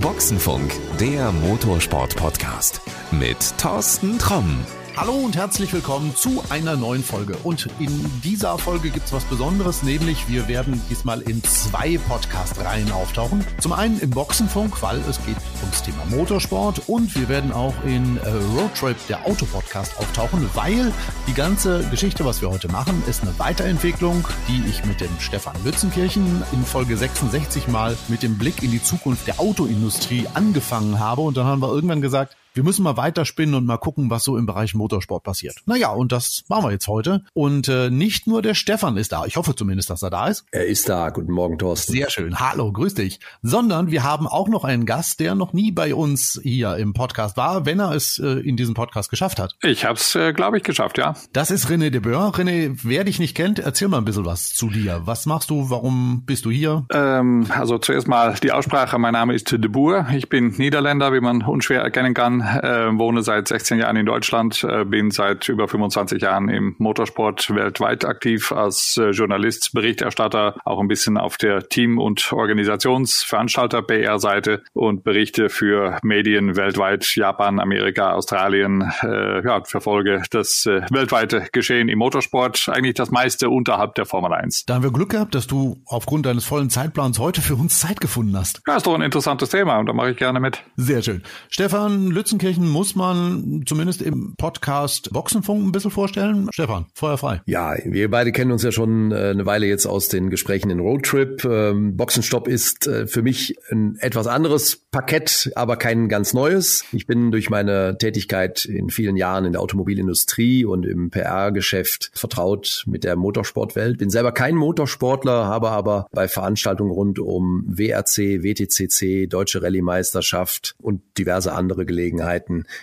Boxenfunk, der Motorsport-Podcast mit Thorsten Tromm. Hallo und herzlich willkommen zu einer neuen Folge. Und in dieser Folge gibt es was Besonderes, nämlich wir werden diesmal in zwei Podcast-Reihen auftauchen. Zum einen im Boxenfunk, weil es geht ums Thema Motorsport und wir werden auch in äh, Roadtrip, der Autopodcast, auftauchen, weil die ganze Geschichte, was wir heute machen, ist eine Weiterentwicklung, die ich mit dem Stefan Lützenkirchen in Folge 66 mal mit dem Blick in die Zukunft der Autoindustrie angefangen habe. Und dann haben wir irgendwann gesagt, wir müssen mal weiterspinnen und mal gucken, was so im Bereich Motorsport passiert. Naja, und das machen wir jetzt heute. Und äh, nicht nur der Stefan ist da. Ich hoffe zumindest, dass er da ist. Er ist da. Guten Morgen, Thorsten. Sehr schön. Hallo, grüß dich. Sondern wir haben auch noch einen Gast, der noch nie bei uns hier im Podcast war, wenn er es äh, in diesem Podcast geschafft hat. Ich habe es, äh, glaube ich, geschafft, ja. Das ist René de Boer. René, wer dich nicht kennt, erzähl mal ein bisschen was zu dir. Was machst du? Warum bist du hier? Ähm, also zuerst mal die Aussprache. Mein Name ist de Boer. Ich bin Niederländer, wie man unschwer erkennen kann. Äh, wohne seit 16 Jahren in Deutschland, äh, bin seit über 25 Jahren im Motorsport weltweit aktiv als äh, Journalist, Berichterstatter, auch ein bisschen auf der Team- und Organisationsveranstalter-PR-Seite und berichte für Medien weltweit, Japan, Amerika, Australien, äh, ja, verfolge das äh, weltweite Geschehen im Motorsport, eigentlich das meiste unterhalb der Formel 1. Da haben wir Glück gehabt, dass du aufgrund deines vollen Zeitplans heute für uns Zeit gefunden hast. Ja, ist doch ein interessantes Thema und da mache ich gerne mit. Sehr schön. Stefan Lützenkirchen muss man zumindest im Podcast Boxenfunk ein bisschen vorstellen. Stefan, Feuer frei. Ja, wir beide kennen uns ja schon äh, eine Weile jetzt aus den Gesprächen in Roadtrip. Ähm, Boxenstopp ist äh, für mich ein etwas anderes Parkett, aber kein ganz neues. Ich bin durch meine Tätigkeit in vielen Jahren in der Automobilindustrie und im PR-Geschäft vertraut mit der Motorsportwelt. Bin selber kein Motorsportler, habe aber bei Veranstaltungen rund um WRC, WTCC, Deutsche Rallye-Meisterschaft und diverse andere Gelegenheiten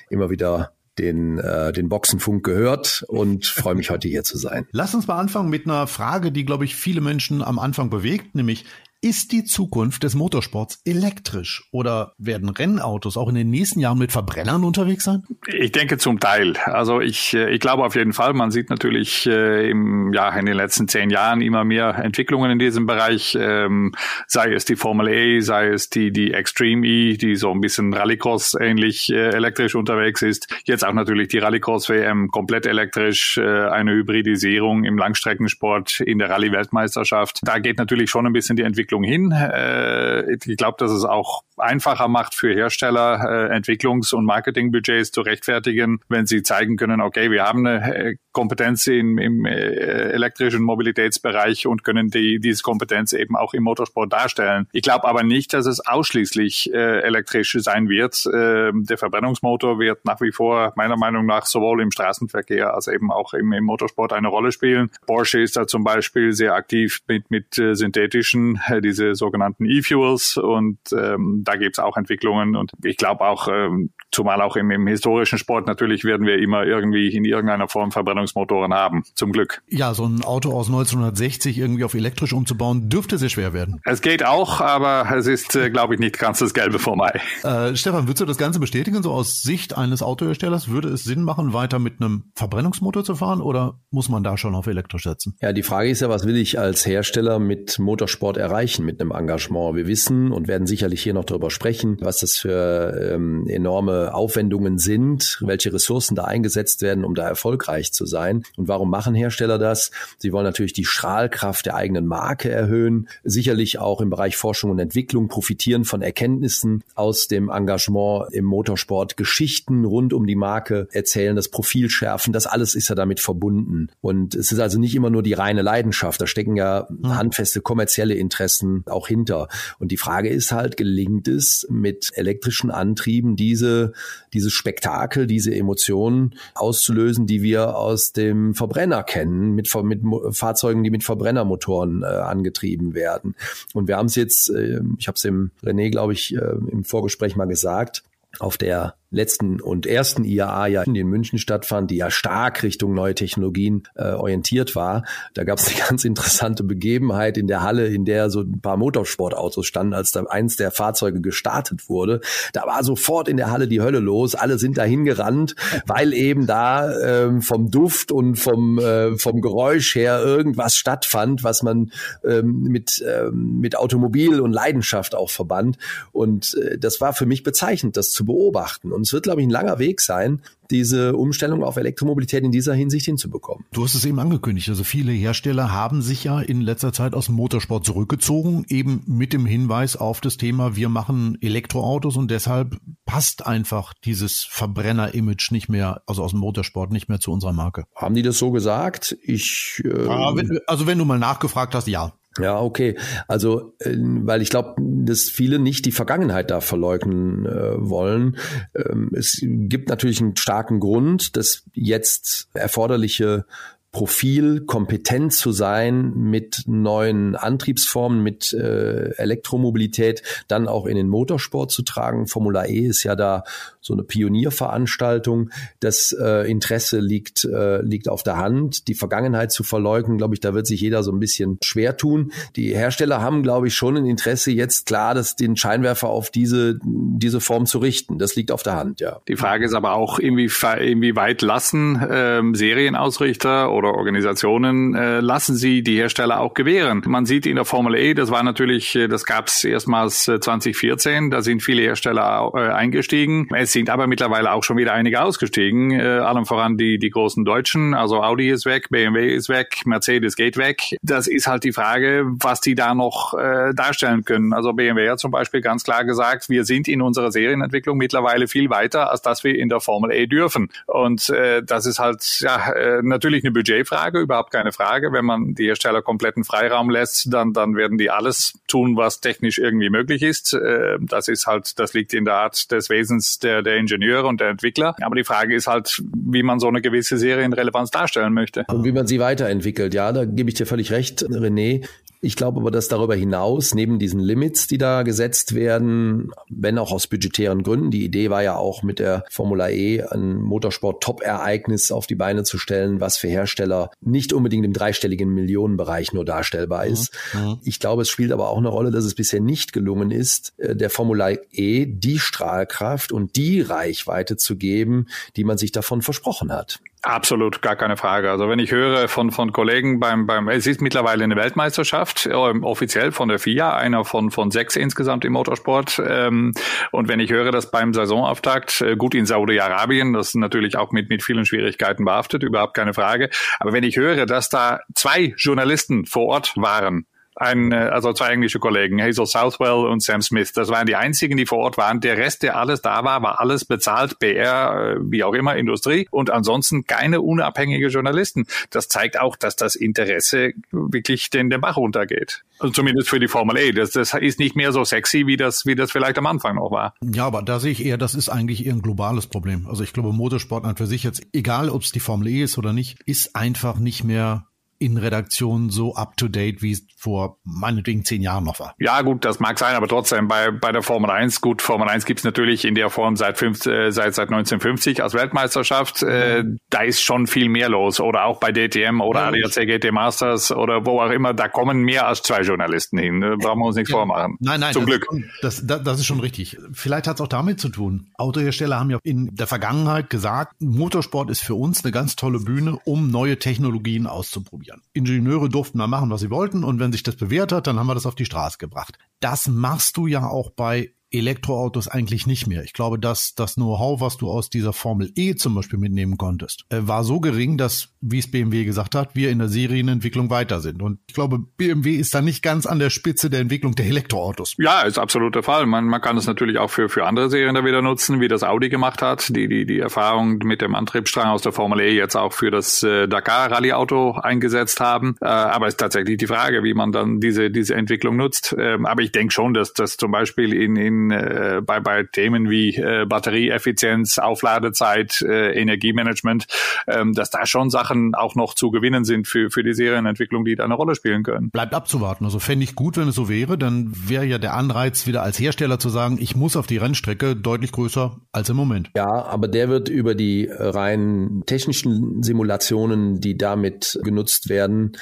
immer wieder den, äh, den Boxenfunk gehört und freue mich heute hier zu sein. Lass uns mal anfangen mit einer Frage, die, glaube ich, viele Menschen am Anfang bewegt, nämlich ist die Zukunft des Motorsports elektrisch oder werden Rennautos auch in den nächsten Jahren mit Verbrennern unterwegs sein? Ich denke zum Teil. Also ich, äh, ich glaube auf jeden Fall, man sieht natürlich äh, im, ja, in den letzten zehn Jahren immer mehr Entwicklungen in diesem Bereich, ähm, sei es die Formel E, sei es die, die Extreme E, die so ein bisschen Rallycross ähnlich äh, elektrisch unterwegs ist. Jetzt auch natürlich die Rallycross WM komplett elektrisch, eine Hybridisierung im Langstreckensport in der Rallye-Weltmeisterschaft. Da geht natürlich schon ein bisschen die Entwicklung Entwicklung hin. Äh, ich glaube, dass es auch einfacher macht für Hersteller, äh, Entwicklungs- und Marketingbudgets zu rechtfertigen, wenn sie zeigen können, okay, wir haben eine äh, Kompetenz in, im äh, elektrischen Mobilitätsbereich und können die, diese Kompetenz eben auch im Motorsport darstellen. Ich glaube aber nicht, dass es ausschließlich äh, elektrisch sein wird. Äh, der Verbrennungsmotor wird nach wie vor meiner Meinung nach sowohl im Straßenverkehr als eben auch im, im Motorsport eine Rolle spielen. Porsche ist da zum Beispiel sehr aktiv mit, mit äh, synthetischen äh, diese sogenannten E-Fuels und ähm, da gibt es auch Entwicklungen und ich glaube auch, ähm, zumal auch im, im historischen Sport natürlich werden wir immer irgendwie in irgendeiner Form Verbrennungsmotoren haben, zum Glück. Ja, so ein Auto aus 1960 irgendwie auf elektrisch umzubauen, dürfte sehr schwer werden. Es geht auch, aber es ist, äh, glaube ich, nicht ganz das Gelbe vom Ei. Äh, Stefan, würdest du das Ganze bestätigen? So aus Sicht eines Autoherstellers, würde es Sinn machen, weiter mit einem Verbrennungsmotor zu fahren oder muss man da schon auf elektrisch setzen? Ja, die Frage ist ja, was will ich als Hersteller mit Motorsport erreichen? Erreichen mit einem Engagement. Wir wissen und werden sicherlich hier noch darüber sprechen, was das für ähm, enorme Aufwendungen sind, welche Ressourcen da eingesetzt werden, um da erfolgreich zu sein. Und warum machen Hersteller das? Sie wollen natürlich die Strahlkraft der eigenen Marke erhöhen, sicherlich auch im Bereich Forschung und Entwicklung profitieren von Erkenntnissen aus dem Engagement im Motorsport, Geschichten rund um die Marke erzählen, das Profil schärfen, das alles ist ja damit verbunden. Und es ist also nicht immer nur die reine Leidenschaft, da stecken ja hm. handfeste kommerzielle Interessen Interessen auch hinter. Und die Frage ist halt, gelingt es mit elektrischen Antrieben diese, dieses Spektakel, diese Emotionen auszulösen, die wir aus dem Verbrenner kennen, mit, mit Fahrzeugen, die mit Verbrennermotoren äh, angetrieben werden. Und wir haben es jetzt, äh, ich habe es dem René, glaube ich, äh, im Vorgespräch mal gesagt, auf der letzten und ersten IAA ja in München stattfand, die ja stark Richtung neue Technologien äh, orientiert war. Da gab es eine ganz interessante Begebenheit in der Halle, in der so ein paar Motorsportautos standen, als da eins der Fahrzeuge gestartet wurde. Da war sofort in der Halle die Hölle los. Alle sind dahin gerannt, weil eben da ähm, vom Duft und vom, äh, vom Geräusch her irgendwas stattfand, was man ähm, mit, ähm, mit Automobil und Leidenschaft auch verband. Und äh, das war für mich bezeichnend, das zu beobachten. Und es wird, glaube ich, ein langer Weg sein, diese Umstellung auf Elektromobilität in dieser Hinsicht hinzubekommen. Du hast es eben angekündigt. Also viele Hersteller haben sich ja in letzter Zeit aus dem Motorsport zurückgezogen, eben mit dem Hinweis auf das Thema, wir machen Elektroautos und deshalb passt einfach dieses Verbrenner-Image nicht mehr, also aus dem Motorsport nicht mehr zu unserer Marke. Haben die das so gesagt? Ich. Äh, also wenn du mal nachgefragt hast, ja. Ja, okay. Also, äh, weil ich glaube, dass viele nicht die Vergangenheit da verleugnen äh, wollen. Ähm, es gibt natürlich einen starken Grund, dass jetzt erforderliche Profil, kompetent zu sein mit neuen Antriebsformen, mit äh, Elektromobilität, dann auch in den Motorsport zu tragen. Formula E ist ja da so eine Pionierveranstaltung. Das äh, Interesse liegt, äh, liegt auf der Hand. Die Vergangenheit zu verleugnen, glaube ich, da wird sich jeder so ein bisschen schwer tun. Die Hersteller haben, glaube ich, schon ein Interesse, jetzt klar, dass den Scheinwerfer auf diese, diese Form zu richten. Das liegt auf der Hand, ja. Die Frage ist aber auch, inwieweit lassen ähm, Serienausrichter oder Organisationen äh, lassen sie die Hersteller auch gewähren. Man sieht in der Formel E, das war natürlich, äh, das gab es erstmals 2014, da sind viele Hersteller äh, eingestiegen. Es sind aber mittlerweile auch schon wieder einige ausgestiegen, äh, allem voran die, die großen Deutschen. Also Audi ist weg, BMW ist weg, Mercedes geht weg. Das ist halt die Frage, was die da noch äh, darstellen können. Also BMW hat zum Beispiel ganz klar gesagt, wir sind in unserer Serienentwicklung mittlerweile viel weiter, als dass wir in der Formel E dürfen. Und äh, das ist halt ja äh, natürlich eine Budgetfrage, überhaupt keine Frage. Wenn man die Hersteller kompletten Freiraum lässt, dann, dann werden die alles tun, was technisch irgendwie möglich ist. Äh, das ist halt, das liegt in der Art des Wesens der, der Ingenieure und der Entwickler. Aber die Frage ist halt, wie man so eine gewisse Serienrelevanz darstellen möchte. Und wie man sie weiterentwickelt. Ja, da gebe ich dir völlig recht, René. Ich glaube aber, dass darüber hinaus, neben diesen Limits, die da gesetzt werden, wenn auch aus budgetären Gründen, die Idee war ja auch mit der Formula E ein Motorsport-Top-Ereignis auf die Beine zu stellen, was für Hersteller nicht unbedingt im dreistelligen Millionenbereich nur darstellbar ist. Mhm. mhm. Ich glaube, es spielt aber auch eine Rolle, dass es bisher nicht gelungen ist, äh, der Formula E die Strahlkraft und die Reichweite zu geben, die man sich davon versprochen hat. Absolut, gar keine Frage. Also wenn ich höre von, von Kollegen beim, beim, es ist mittlerweile eine Weltmeisterschaft, äh, offiziell von der FIA, einer von, von sechs insgesamt im Motorsport. Ähm, und wenn ich höre, dass beim Saisonauftakt, äh, gut in Saudi-Arabien, das ist natürlich auch mit, mit vielen Schwierigkeiten behaftet, überhaupt keine Frage. Aber wenn ich höre, dass da zwei Journalisten vor Ort waren, ein, äh, also zwei englische Kollegen, Hazel Southwell und Sam Smith. Das waren die einzigen, die vor Ort waren. Der Rest, der alles da war, war alles bezahlt, BR, äh, wie auch immer, Industrie und ansonsten keine unabhängige Journalisten. Das zeigt auch, dass das Interesse wirklich den, den Bach runtergeht. Also zumindest für die Formel E. Das, das ist nicht mehr so sexy, wie das, wie das vielleicht am Anfang noch war. Ja, aber da sehe ich eher, das ist eigentlich eher ein globales Problem. Also ich glaube, Motorsport an für sich jetzt, egal ob es die Formel E ist oder nicht, ist einfach nicht mehr in Redaktionen so up-to-date, wie es vor meinetwegen zehn Jahren noch war. Ja, gut, das mag sein, aber trotzdem bei, bei der Formel 1, gut, Formel 1 gibt's natürlich in der Form seit, fünf, äh, seit, seit 1950 als Weltmeisterschaft. Äh, mhm. da ist schon viel mehr los. Oder auch bei DTM oder ja, ADAC GT Masters oder wo auch immer, da kommen mehr als zwei Journalisten hin. Da brauchen wir uns nichts ja. vormachen. Nein, nein, zum das Glück. Ist, das, das, das ist schon richtig. Vielleicht hat's auch damit zu tun. Autohersteller haben ja in der Vergangenheit gesagt, Motorsport ist für uns eine ganz tolle Bühne, um neue Technologien auszuprobieren ausprobieren. Ingenieure durften mal machen, was sie wollten und wenn sich das bewährt hat, dann haben wir das auf die Straße gebracht. Das machst du ja auch bei Elektroautos eigentlich nicht mehr. Ich glaube, dass das Know-how, was du aus dieser Formel E zum Beispiel mitnehmen konntest, äh, war so gering, dass, wie es BMW gesagt hat, wir in der Serienentwicklung weiter sind. Und ich glaube, BMW ist da nicht ganz an der Spitze der Entwicklung der Elektroautos. Ja, ist absolut der Fall. Man, man kann es natürlich auch für, für andere Serien da wieder nutzen, wie das Audi gemacht hat, die, die, die Erfahrung mit dem Antriebsstrang aus der Formel E jetzt auch für das äh, Dakar Rallye Auto eingesetzt haben. Äh, aber es ist tatsächlich die Frage, wie man dann diese, diese Entwicklung nutzt. Ähm, aber ich denke schon, dass das zum Beispiel in, in in, äh, bei, bei Themen wie äh, Batterieeffizienz, Aufladezeit, äh, Energiemanagement, ähm, dass da schon Sachen auch noch zu gewinnen sind für, für die Serienentwicklung, die da eine Rolle spielen können. Bleibt abzuwarten. Also fände ich gut, wenn es so wäre, dann wäre ja der Anreiz wieder als Hersteller zu sagen, ich muss auf die Rennstrecke deutlich größer als im Moment. Ja, aber der wird über die rein technischen Simulationen, die damit genutzt werden,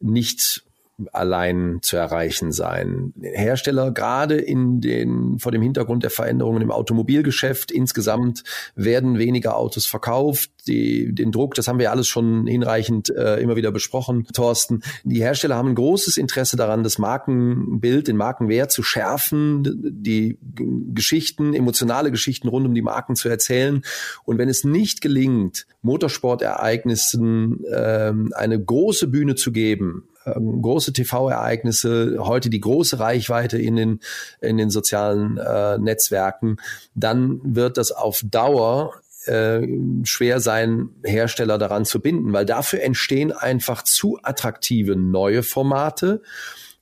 nicht allein zu erreichen sein. Hersteller gerade in den vor dem Hintergrund der Veränderungen im Automobilgeschäft insgesamt werden weniger Autos verkauft. Die, den Druck, das haben wir alles schon hinreichend äh, immer wieder besprochen, Thorsten. Die Hersteller haben ein großes Interesse daran, das Markenbild, den Markenwert zu schärfen, die Geschichten, emotionale Geschichten rund um die Marken zu erzählen. Und wenn es nicht gelingt, Motorsportereignissen äh, eine große Bühne zu geben, ähm, große TV-Ereignisse, heute die große Reichweite in den, in den sozialen äh, Netzwerken, dann wird das auf Dauer äh, schwer sein, Hersteller daran zu binden, weil dafür entstehen einfach zu attraktive neue Formate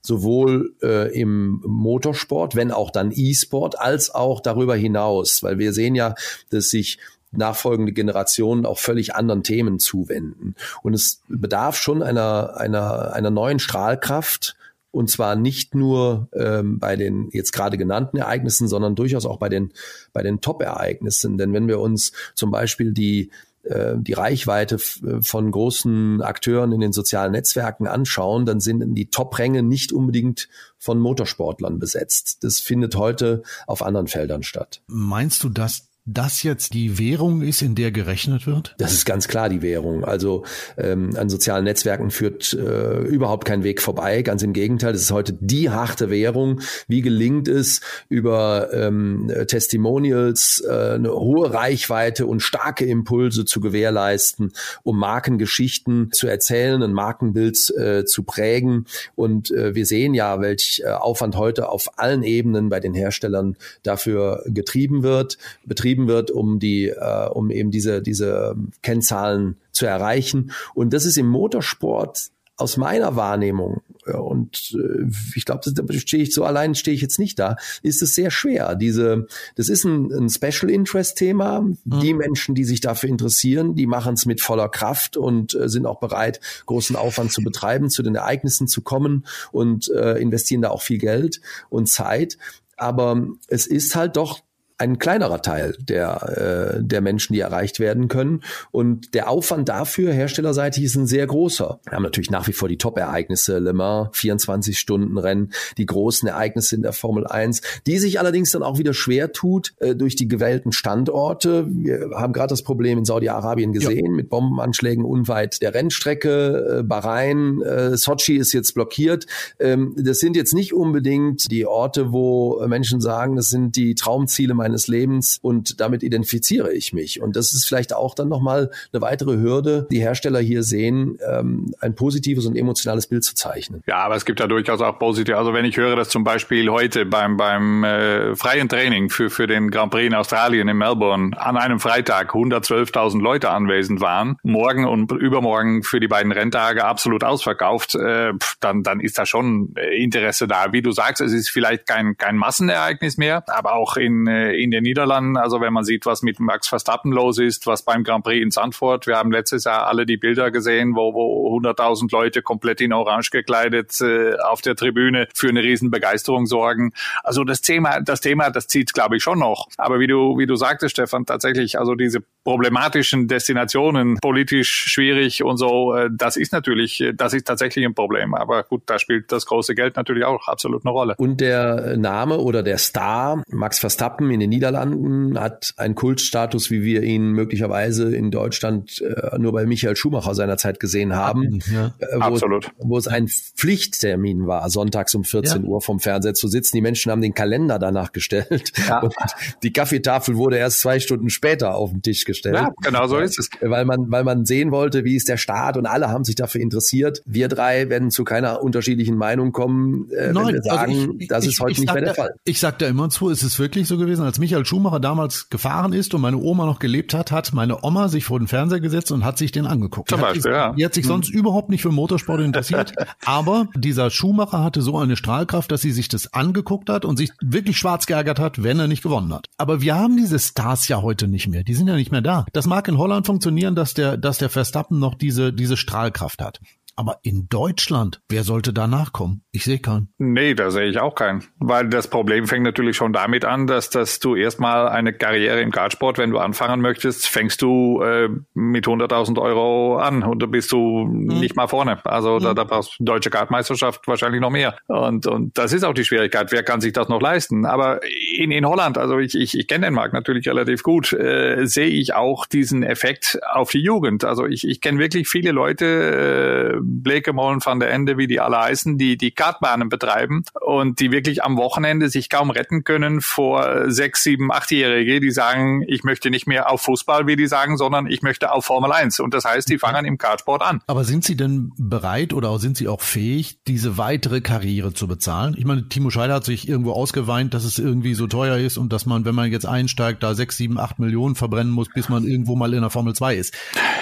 sowohl äh, im Motorsport, wenn auch dann E-Sport, als auch darüber hinaus, weil wir sehen ja, dass sich nachfolgende Generationen auch völlig anderen Themen zuwenden. Und es bedarf schon einer, einer, einer neuen Strahlkraft, und zwar nicht nur ähm, bei den jetzt gerade genannten Ereignissen, sondern durchaus auch bei den, bei den Top-Ereignissen. Denn wenn wir uns zum Beispiel die, äh, die Reichweite von großen Akteuren in den sozialen Netzwerken anschauen, dann sind die Top-Ränge nicht unbedingt von Motorsportlern besetzt. Das findet heute auf anderen Feldern statt. Meinst du, dass das jetzt die Währung ist, in der gerechnet wird? Das ist ganz klar die Währung. Also ähm, an sozialen Netzwerken führt äh, überhaupt kein Weg vorbei. Ganz im Gegenteil, das ist heute die harte Währung. Wie gelingt es, über ähm, Testimonials äh, eine hohe Reichweite und starke Impulse zu gewährleisten, um Markengeschichten zu erzählen, ein Markenbild äh, zu prägen. Und äh, wir sehen ja, welch äh, Aufwand heute auf allen Ebenen bei den Herstellern dafür getrieben wird, betrieben betrieben wird, um die, äh, um eben diese, diese Kennzahlen zu erreichen. Und das ist im Motorsport aus meiner Wahrnehmung, und äh, ich glaube, da stehe ich so allein, stehe ich jetzt nicht da, ist es sehr schwer. Diese, das ist ein, ein Special Interest Thema. Mhm. Die Menschen, die sich dafür interessieren, die machen es mit voller Kraft und äh, sind auch bereit, großen Aufwand zu betreiben, zu den Ereignissen zu kommen und äh, investieren da auch viel Geld und Zeit. Aber es ist halt doch ein kleinerer Teil der, äh, der Menschen, die erreicht werden können. Und der Aufwand dafür, herstellerseitig, ist ein sehr großer. Wir haben natürlich nach wie vor die Top-Ereignisse, Le Mans, 24-Stunden-Rennen, die großen Ereignisse in der Formel 1, die sich allerdings dann auch wieder schwer tut äh, durch die gewählten Standorte. Wir haben gerade das Problem in Saudi-Arabien gesehen ja. mit Bombenanschlägen unweit der Rennstrecke. Äh, Bahrain, äh, Sochi ist jetzt blockiert. Ähm, das sind jetzt nicht unbedingt die Orte, wo Menschen sagen, das sind die Traumziele meiner meines Lebens und damit identifiziere ich mich. Und das ist vielleicht auch dann nochmal eine weitere Hürde, die Hersteller hier sehen, ähm, ein positives und emotionales Bild zu zeichnen. Ja, aber es gibt ja durchaus auch positiv. Also wenn ich höre, dass zum Beispiel heute beim, beim äh, freien Training für, für den Grand Prix in Australien in Melbourne an einem Freitag 112.000 Leute anwesend waren, morgen und übermorgen für die beiden Renntage absolut ausverkauft, äh, dann, dann ist da schon äh, Interesse da. Wie du sagst, es ist vielleicht kein, kein Massenereignis mehr, aber auch in, äh, in den Niederlanden. Also wenn man sieht, was mit Max Verstappen los ist, was beim Grand Prix in Sandford, wir haben letztes Jahr alle die Bilder gesehen, wo, wo 100.000 Leute komplett in Orange gekleidet äh, auf der Tribüne für eine riesen Begeisterung sorgen. Also das Thema, das Thema, das zieht, glaube ich, schon noch. Aber wie du, wie du sagtest, Stefan, tatsächlich, also diese problematischen Destinationen, politisch schwierig und so, äh, das ist natürlich, das ist tatsächlich ein Problem. Aber gut, da spielt das große Geld natürlich auch absolut eine Rolle. Und der Name oder der Star Max Verstappen in den Niederlanden hat einen Kultstatus, wie wir ihn möglicherweise in Deutschland äh, nur bei Michael Schumacher seinerzeit gesehen haben, ja. äh, wo, Absolut. wo es ein Pflichttermin war, sonntags um 14 ja. Uhr vom Fernseher zu sitzen. Die Menschen haben den Kalender danach gestellt ja. und die Kaffeetafel wurde erst zwei Stunden später auf den Tisch gestellt. Ja, genau so ist es. Weil man, weil man sehen wollte, wie ist der Start und alle haben sich dafür interessiert. Wir drei werden zu keiner unterschiedlichen Meinung kommen, äh, Nein, wenn wir also sagen, also ich, das ich, ist heute nicht mehr der Fall. Ich sag da immer zu, ist es wirklich so gewesen, als als Michael Schumacher damals gefahren ist und meine Oma noch gelebt hat, hat meine Oma sich vor den Fernseher gesetzt und hat sich den angeguckt. Zum Beispiel, die, ja. die hat sich sonst mhm. überhaupt nicht für Motorsport interessiert, aber dieser Schumacher hatte so eine Strahlkraft, dass sie sich das angeguckt hat und sich wirklich schwarz geärgert hat, wenn er nicht gewonnen hat. Aber wir haben diese Stars ja heute nicht mehr. Die sind ja nicht mehr da. Das mag in Holland funktionieren, dass der, dass der Verstappen noch diese, diese Strahlkraft hat. Aber in Deutschland, wer sollte da nachkommen? Ich sehe keinen. Nee, da sehe ich auch keinen. Weil das Problem fängt natürlich schon damit an, dass, dass du erstmal eine Karriere im Kartsport, wenn du anfangen möchtest, fängst du äh, mit 100.000 Euro an und da bist du hm. nicht mal vorne. Also hm. da, da brauchst du deutsche Kartmeisterschaft wahrscheinlich noch mehr. Und, und das ist auch die Schwierigkeit. Wer kann sich das noch leisten? Aber in, in Holland, also ich, ich, ich kenne den Markt natürlich relativ gut, äh, sehe ich auch diesen Effekt auf die Jugend. Also ich, ich kenne wirklich viele Leute, äh, Blekemolen van der Ende, wie die alle heißen, die die Kartbahnen betreiben und die wirklich am Wochenende sich kaum retten können vor sechs, sieben, achtjährige, die sagen, ich möchte nicht mehr auf Fußball, wie die sagen, sondern ich möchte auf Formel 1. Und das heißt, die fangen im Kartsport an. Aber sind Sie denn bereit oder sind Sie auch fähig, diese weitere Karriere zu bezahlen? Ich meine, Timo Scheider hat sich irgendwo ausgeweint, dass es irgendwie so teuer ist und dass man, wenn man jetzt einsteigt, da sechs, sieben, acht Millionen verbrennen muss, bis man irgendwo mal in der Formel 2 ist.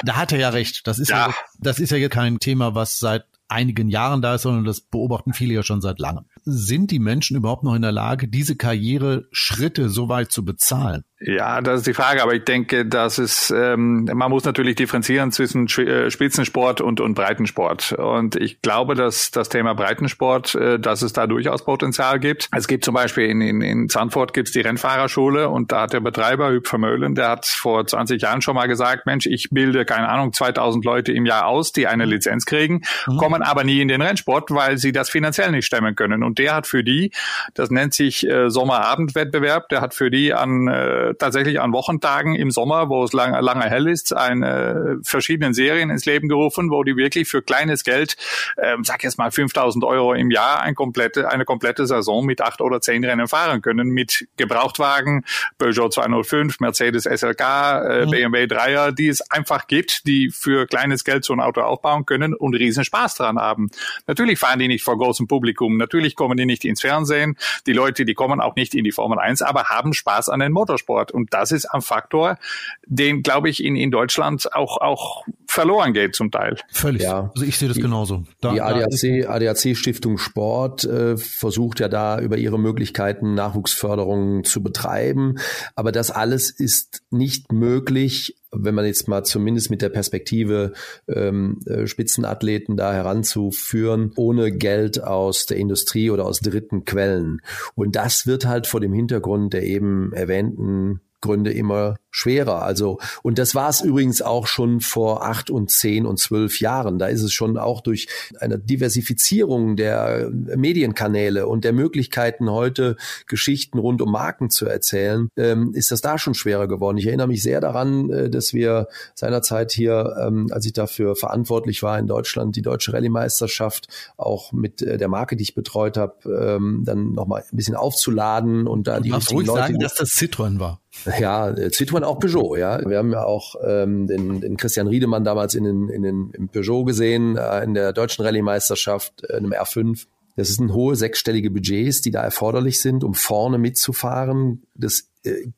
Da hat er ja recht. Das ist ja, ja das ist ja kein Thema, was seit einigen Jahren da ist, sondern das beobachten viele ja schon seit langem. Sind die Menschen überhaupt noch in der Lage, diese Karriereschritte so weit zu bezahlen? Ja, das ist die Frage, aber ich denke, dass es, ähm, man muss natürlich differenzieren zwischen äh, Spitzensport und, und Breitensport. Und ich glaube, dass das Thema Breitensport, äh, dass es da durchaus Potenzial gibt. Es gibt zum Beispiel in, in, in Zandvoort gibt's die Rennfahrerschule und da hat der Betreiber Hüb Vermöhlen, der hat vor 20 Jahren schon mal gesagt, Mensch, ich bilde, keine Ahnung, 2000 Leute im Jahr aus, die eine Lizenz kriegen, mhm. kommen aber nie in den Rennsport, weil sie das finanziell nicht stemmen können. Und der hat für die, das nennt sich äh, Sommerabendwettbewerb, der hat für die an äh, tatsächlich an Wochentagen im Sommer, wo es lange, lange hell ist, eine verschiedenen Serien ins Leben gerufen, wo die wirklich für kleines Geld, ähm, sag jetzt mal 5000 Euro im Jahr, ein komplette, eine komplette Saison mit acht oder zehn Rennen fahren können, mit Gebrauchtwagen, Peugeot 205, Mercedes SLK, äh, mhm. BMW 3er, die es einfach gibt, die für kleines Geld so ein Auto aufbauen können und riesen Spaß dran haben. Natürlich fahren die nicht vor großem Publikum, natürlich kommen die nicht ins Fernsehen, die Leute, die kommen auch nicht in die Formel 1, aber haben Spaß an den Motorsport. Sport. Und das ist ein Faktor, den, glaube ich, in, in Deutschland auch, auch verloren geht zum Teil. Völlig. Ja. Also ich sehe das die, genauso. Da, die ADAC, ADAC Stiftung Sport äh, versucht ja da über ihre Möglichkeiten Nachwuchsförderung zu betreiben. Aber das alles ist nicht möglich, wenn man jetzt mal zumindest mit der Perspektive ähm, äh, Spitzenathleten da heranzuführen, ohne Geld aus der Industrie oder aus dritten Quellen. Und das wird halt vor dem Hintergrund der eben erwähnten Gründe immer schwerer. Also, und das war es übrigens auch schon vor acht und zehn und zwölf Jahren. Da ist es schon auch durch eine Diversifizierung der Medienkanäle und der Möglichkeiten, heute Geschichten rund um Marken zu erzählen, ähm, ist das da schon schwerer geworden. Ich erinnere mich sehr daran, äh, dass wir seinerzeit hier, ähm, als ich dafür verantwortlich war in Deutschland, die deutsche Rallye-Meisterschaft auch mit äh, der Marke, die ich betreut habe, ähm, dann nochmal ein bisschen aufzuladen und da und die richtigen ruhig Leute. sagen, dass das Citroën war. Ja, Citroën auch Peugeot, ja. Wir haben ja auch ähm, den, den Christian Riedemann damals in den, in den im Peugeot gesehen, äh, in der deutschen Rallye-Meisterschaft, äh, einem R5. Das sind hohe sechsstellige Budgets, die da erforderlich sind, um vorne mitzufahren. Das äh,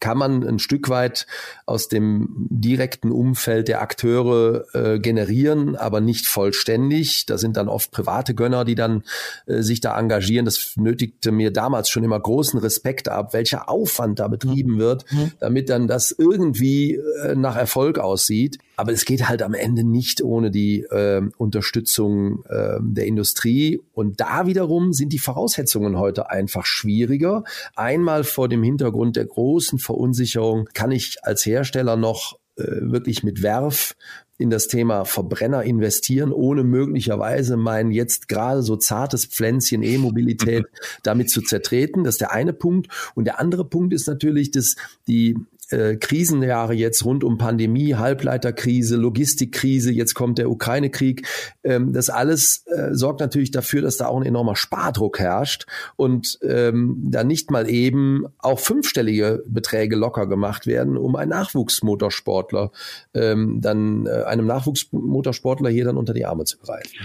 kann man ein Stück weit aus dem direkten Umfeld der Akteure äh, generieren, aber nicht vollständig. Da sind dann oft private Gönner, die dann äh, sich da engagieren. Das nötigte mir damals schon immer großen Respekt ab, welcher Aufwand da betrieben mhm. wird, mhm. damit dann das irgendwie äh, nach Erfolg aussieht. Aber es geht halt am Ende nicht ohne die äh, Unterstützung äh, der Industrie. Und da wiederum sind die Voraussetzungen heute einfach schwieriger. Einmal vor dem Hintergrund der großen Verunsicherung, kann ich als Hersteller noch äh, wirklich mit Werf in das Thema Verbrenner investieren, ohne möglicherweise mein jetzt gerade so zartes Pflänzchen E-Mobilität damit zu zertreten. Das ist der eine Punkt. Und der andere Punkt ist natürlich, dass die äh, Krisenjahre jetzt rund um Pandemie, Halbleiterkrise, Logistikkrise, jetzt kommt der Ukraine-Krieg. Ähm, das alles äh, sorgt natürlich dafür, dass da auch ein enormer Spardruck herrscht und ähm, da nicht mal eben auch fünfstellige Beträge locker gemacht werden, um einen Nachwuchsmotorsportler ähm, dann äh, einem Nachwuchsmotorsportler hier dann unter die Arme zu greifen.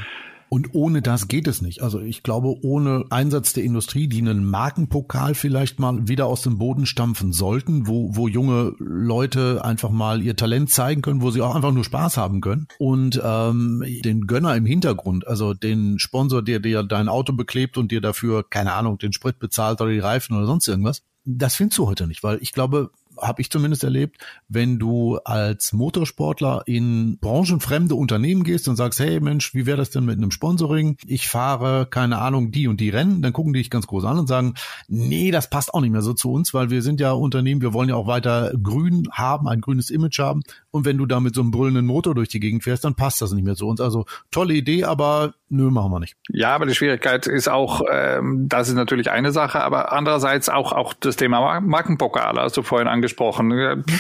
Und ohne das geht es nicht. Also ich glaube, ohne Einsatz der Industrie, die einen Markenpokal vielleicht mal wieder aus dem Boden stampfen sollten, wo, wo junge Leute einfach mal ihr Talent zeigen können, wo sie auch einfach nur Spaß haben können. Und ähm, den Gönner im Hintergrund, also den Sponsor, der dir dein Auto beklebt und dir dafür, keine Ahnung, den Sprit bezahlt oder die Reifen oder sonst irgendwas, das findest du heute nicht, weil ich glaube, habe ich zumindest erlebt, wenn du als Motorsportler in branchenfremde Unternehmen gehst und sagst, hey Mensch, wie wäre das denn mit einem Sponsoring? Ich fahre, keine Ahnung, die und die Rennen, dann gucken die dich ganz groß an und sagen, nee, das passt auch nicht mehr so zu uns, weil wir sind ja Unternehmen, wir wollen ja auch weiter grün haben, ein grünes Image haben. Und wenn du da mit so einem brüllenden Motor durch die Gegend fährst, dann passt das nicht mehr zu uns. Also tolle Idee, aber nö, machen wir nicht. Ja, aber die Schwierigkeit ist auch, ähm, das ist natürlich eine Sache, aber andererseits auch, auch das Thema Markenpokal, hast du vorhin angesprochen.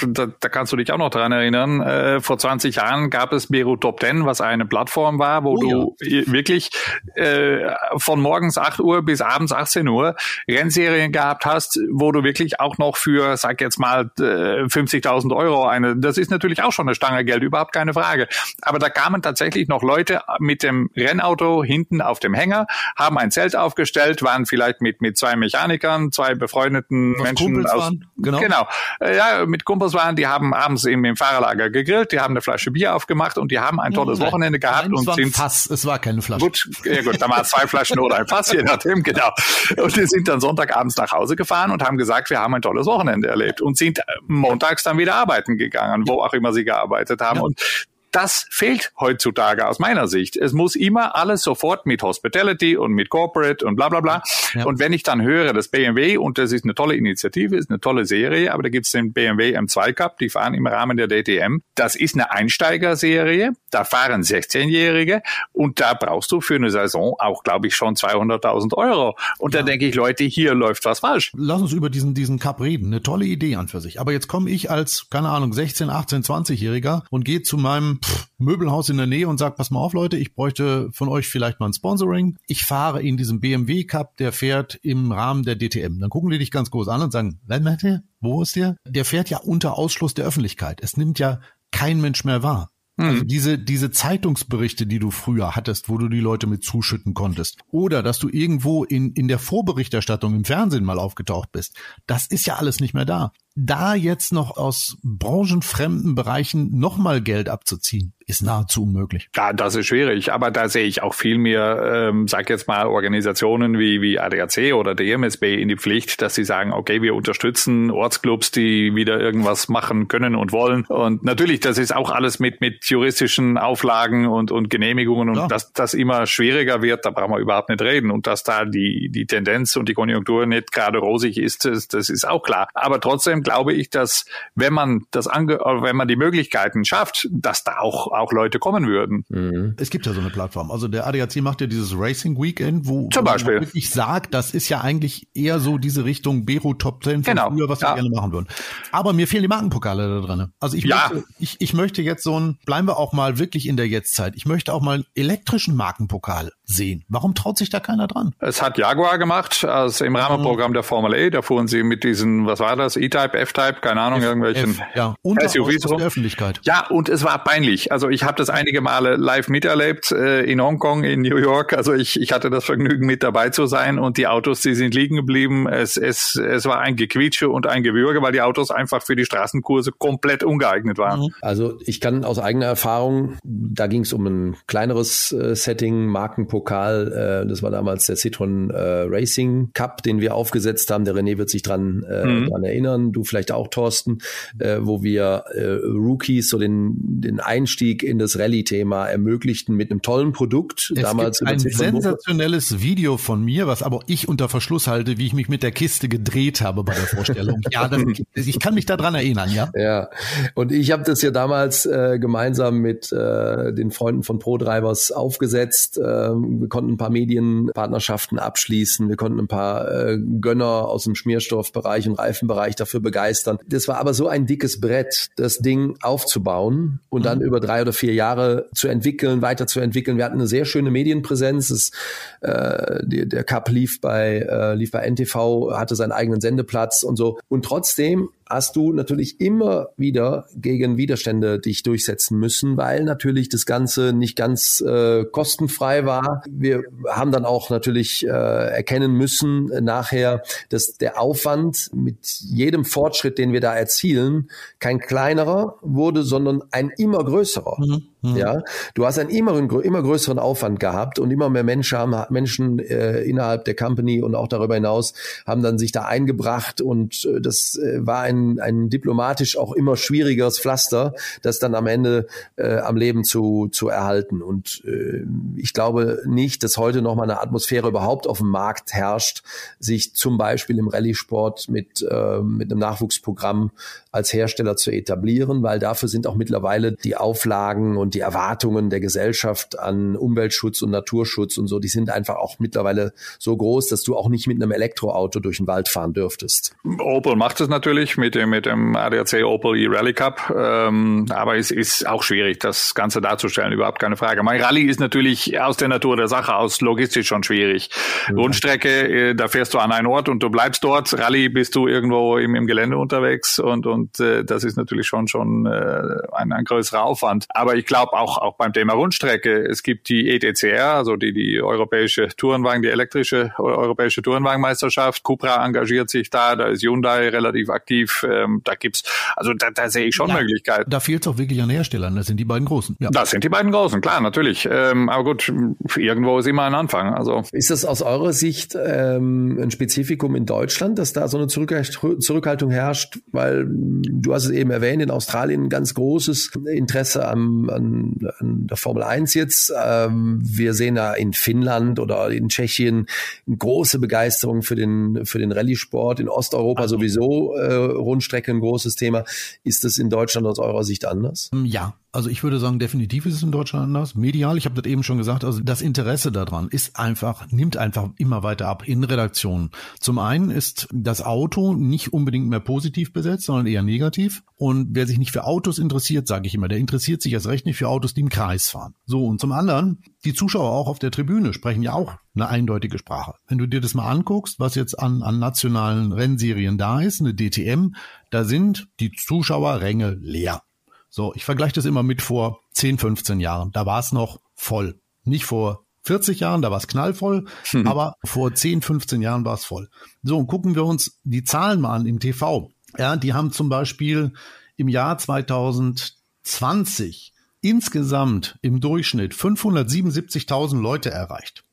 Da, da kannst du dich auch noch dran erinnern. Äh, vor 20 Jahren gab es Beirut Top 10, was eine Plattform war, wo oh, du ja. wirklich äh, von morgens 8 Uhr bis abends 18 Uhr Rennserien gehabt hast, wo du wirklich auch noch für, sag jetzt mal, äh, 50.000 Euro eine, das ist natürlich auch schon eine Stange Geld, überhaupt keine Frage. Aber da kamen tatsächlich noch Leute mit dem Rennauto hinten auf dem Hänger, haben ein Zelt aufgestellt, waren vielleicht mit, mit zwei Mechanikern, zwei befreundeten Was Menschen aus, genau. genau. Äh, ja, mit Kumpels waren, die haben abends im, im Fahrerlager gegrillt, die haben eine Flasche Bier aufgemacht und die haben ein tolles Nein. Wochenende gehabt Nein, und es sind Fass, es war keine Flasche. Gut, ja gut, da waren zwei Flaschen oder ein Fass, je nachdem, genau. Und die sind dann Sonntagabends nach Hause gefahren und haben gesagt, wir haben ein tolles Wochenende erlebt und sind montags dann wieder arbeiten gegangen, wo auch immer sie gearbeitet haben. Ja. Und das fehlt heutzutage aus meiner Sicht. Es muss immer alles sofort mit Hospitality und mit Corporate und bla bla bla. Ja. Und wenn ich dann höre, dass BMW, und das ist eine tolle Initiative, ist eine tolle Serie, aber da gibt's den BMW M2 Cup, die fahren im Rahmen der DTM. Das ist eine Einsteigerserie, da fahren 16-Jährige und da brauchst du für eine Saison auch, glaube ich, schon 200.000 Euro. Und ja. da denke ich, Leute, hier läuft was falsch. Lass uns über diesen, diesen Cup reden. Eine tolle Idee an für sich. Aber jetzt komme ich als, keine Ahnung, 16, 18, 20-Jähriger und gehe zu meinem Möbelhaus in der Nähe und sagt, pass mal auf, Leute, ich bräuchte von euch vielleicht mal ein Sponsoring. Ich fahre in diesem BMW Cup, der fährt im Rahmen der DTM. Dann gucken die dich ganz groß an und sagen, wer macht der? Wo ist der? Der fährt ja unter Ausschluss der Öffentlichkeit. Es nimmt ja kein Mensch mehr wahr. Also hm. diese, diese Zeitungsberichte, die du früher hattest, wo du die Leute mit zuschütten konntest. Oder dass du irgendwo in, in der Vorberichterstattung im Fernsehen mal aufgetaucht bist. Das ist ja alles nicht mehr da da jetzt noch aus branchenfremden Bereichen nochmal Geld abzuziehen, ist nahezu unmöglich. Ja, das ist schwierig, aber da sehe ich auch viel mehr, ähm, sag jetzt mal, Organisationen wie, wie ADAC oder DMSB in die Pflicht, dass sie sagen, okay, wir unterstützen Ortsclubs, die wieder irgendwas machen können und wollen. Und natürlich, das ist auch alles mit, mit juristischen Auflagen und, und Genehmigungen und ja. dass das immer schwieriger wird, da brauchen wir überhaupt nicht reden. Und dass da die, die Tendenz und die Konjunktur nicht gerade rosig ist, das, das ist auch klar. Aber trotzdem glaube ich, dass wenn man das ange wenn man die Möglichkeiten schafft, dass da auch, auch Leute kommen würden. Mhm. Es gibt ja so eine Plattform. Also der ADAC macht ja dieses Racing Weekend, wo, Zum Beispiel. wo ich sage, das ist ja eigentlich eher so diese Richtung Bero Top 10 von genau. früher, was wir ja. gerne machen würden. Aber mir fehlen die Markenpokale da drin. Also ich, ja. möchte, ich, ich möchte jetzt so ein, bleiben wir auch mal wirklich in der Jetztzeit. Ich möchte auch mal einen elektrischen Markenpokal sehen. Warum traut sich da keiner dran? Es hat Jaguar gemacht, also im Rahmenprogramm der Formel E. Da fuhren sie mit diesen, was war das, E-Type, F-Type, keine Ahnung, F, irgendwelchen F, ja. Unter SUVs rum. der Öffentlichkeit. Ja, und es war peinlich. Also ich habe das einige Male live miterlebt äh, in Hongkong, in New York. Also ich, ich hatte das Vergnügen, mit dabei zu sein und die Autos, die sind liegen geblieben. Es, es, es war ein Gequietsche und ein Gewürge, weil die Autos einfach für die Straßenkurse komplett ungeeignet waren. Mhm. Also ich kann aus eigener Erfahrung, da ging es um ein kleineres äh, Setting, Markenpokal, äh, das war damals der Citroën äh, Racing Cup, den wir aufgesetzt haben. Der René wird sich dran, äh, mhm. dran erinnern, du vielleicht auch, Thorsten, äh, wo wir äh, Rookies so den, den Einstieg in das Rallye-Thema ermöglichten mit einem tollen Produkt. Es damals gibt ein sensationelles Video von mir, was aber ich unter Verschluss halte, wie ich mich mit der Kiste gedreht habe bei der Vorstellung. ja, das, ich kann mich daran erinnern, ja. Ja, und ich habe das ja damals äh, gemeinsam mit äh, den Freunden von ProDrivers aufgesetzt. Äh, wir konnten ein paar Medienpartnerschaften abschließen, wir konnten ein paar äh, Gönner aus dem Schmierstoffbereich und Reifenbereich dafür begeistern. Das war aber so ein dickes Brett, das Ding aufzubauen und mhm. dann über drei oder vier Jahre zu entwickeln, weiterzuentwickeln. Wir hatten eine sehr schöne Medienpräsenz. Es, äh, die, der Cup lief bei, äh, lief bei NTV, hatte seinen eigenen Sendeplatz und so. Und trotzdem hast du natürlich immer wieder gegen Widerstände dich durchsetzen müssen, weil natürlich das Ganze nicht ganz äh, kostenfrei war. Wir haben dann auch natürlich äh, erkennen müssen äh, nachher, dass der Aufwand mit jedem Fortschritt, den wir da erzielen, kein kleinerer wurde, sondern ein immer größerer. Mhm. Mhm. Ja, du hast einen immer, immer größeren Aufwand gehabt und immer mehr Menschen haben Menschen äh, innerhalb der Company und auch darüber hinaus haben dann sich da eingebracht und äh, das äh, war ein, ein diplomatisch auch immer schwierigeres Pflaster, das dann am Ende äh, am Leben zu, zu erhalten. Und äh, ich glaube nicht, dass heute noch mal eine Atmosphäre überhaupt auf dem Markt herrscht, sich zum Beispiel im Rallye-Sport mit, äh, mit einem Nachwuchsprogramm als Hersteller zu etablieren, weil dafür sind auch mittlerweile die Auflagen und die Erwartungen der Gesellschaft an Umweltschutz und Naturschutz und so, die sind einfach auch mittlerweile so groß, dass du auch nicht mit einem Elektroauto durch den Wald fahren dürftest. Opel macht es natürlich mit dem, mit dem ADAC Opel e-Rally Cup, ähm, aber es ist auch schwierig, das Ganze darzustellen, überhaupt keine Frage. Mein Rallye ist natürlich aus der Natur der Sache aus logistisch schon schwierig. Ja. Rundstrecke, äh, da fährst du an einen Ort und du bleibst dort. Rallye bist du irgendwo im, im Gelände unterwegs und, und äh, das ist natürlich schon, schon äh, ein, ein größerer Aufwand. Aber ich glaube, auch, auch beim Thema Rundstrecke, es gibt die ETCR, also die, die europäische Tourenwagen, die elektrische europäische Tourenwagenmeisterschaft. Cupra engagiert sich da, da ist Hyundai relativ aktiv. Ähm, da gibt's, also da, da sehe ich schon ja, Möglichkeiten. Da fehlt es auch wirklich an Herstellern, das sind die beiden großen. Ja. Das sind die beiden großen, klar, natürlich. Ähm, aber gut, irgendwo ist immer ein Anfang. Also ist das aus eurer Sicht ähm, ein Spezifikum in Deutschland, dass da so eine Zurückhaltung herrscht? Weil du hast es eben erwähnt, in Australien ein ganz großes Interesse am, an an, der Formel 1 jetzt. Ähm, wir sehen da in Finnland oder in Tschechien eine große Begeisterung für den, für den Rallye-Sport. In Osteuropa also. sowieso äh, Rundstrecke ein großes Thema. Ist das in Deutschland aus eurer Sicht anders? Ja, also ich würde sagen, definitiv ist es in Deutschland anders. Medial, ich habe das eben schon gesagt, also das Interesse daran ist einfach, nimmt einfach immer weiter ab in Redaktionen. Zum einen ist das Auto nicht unbedingt mehr positiv besetzt, sondern eher negativ. Und wer sich nicht für Autos interessiert, sage ich immer, der interessiert sich erst recht nicht für Autos, die im Kreis fahren. So, und zum anderen, die Zuschauer auch auf der Tribüne sprechen ja auch eine eindeutige Sprache. Wenn du dir das mal anguckst, was jetzt an, an nationalen Rennserien da ist, eine DTM, da sind die Zuschauerränge leer. So, ich vergleiche das immer mit vor 10, 15 Jahren. Da war es noch voll. Nicht vor 40 Jahren, da war es knallvoll, hm. aber vor 10, 15 Jahren war es voll. So, und gucken wir uns die Zahlen mal an im TV. Ja, die haben zum Beispiel im Jahr 2020 insgesamt im Durchschnitt 577.000 Leute erreicht.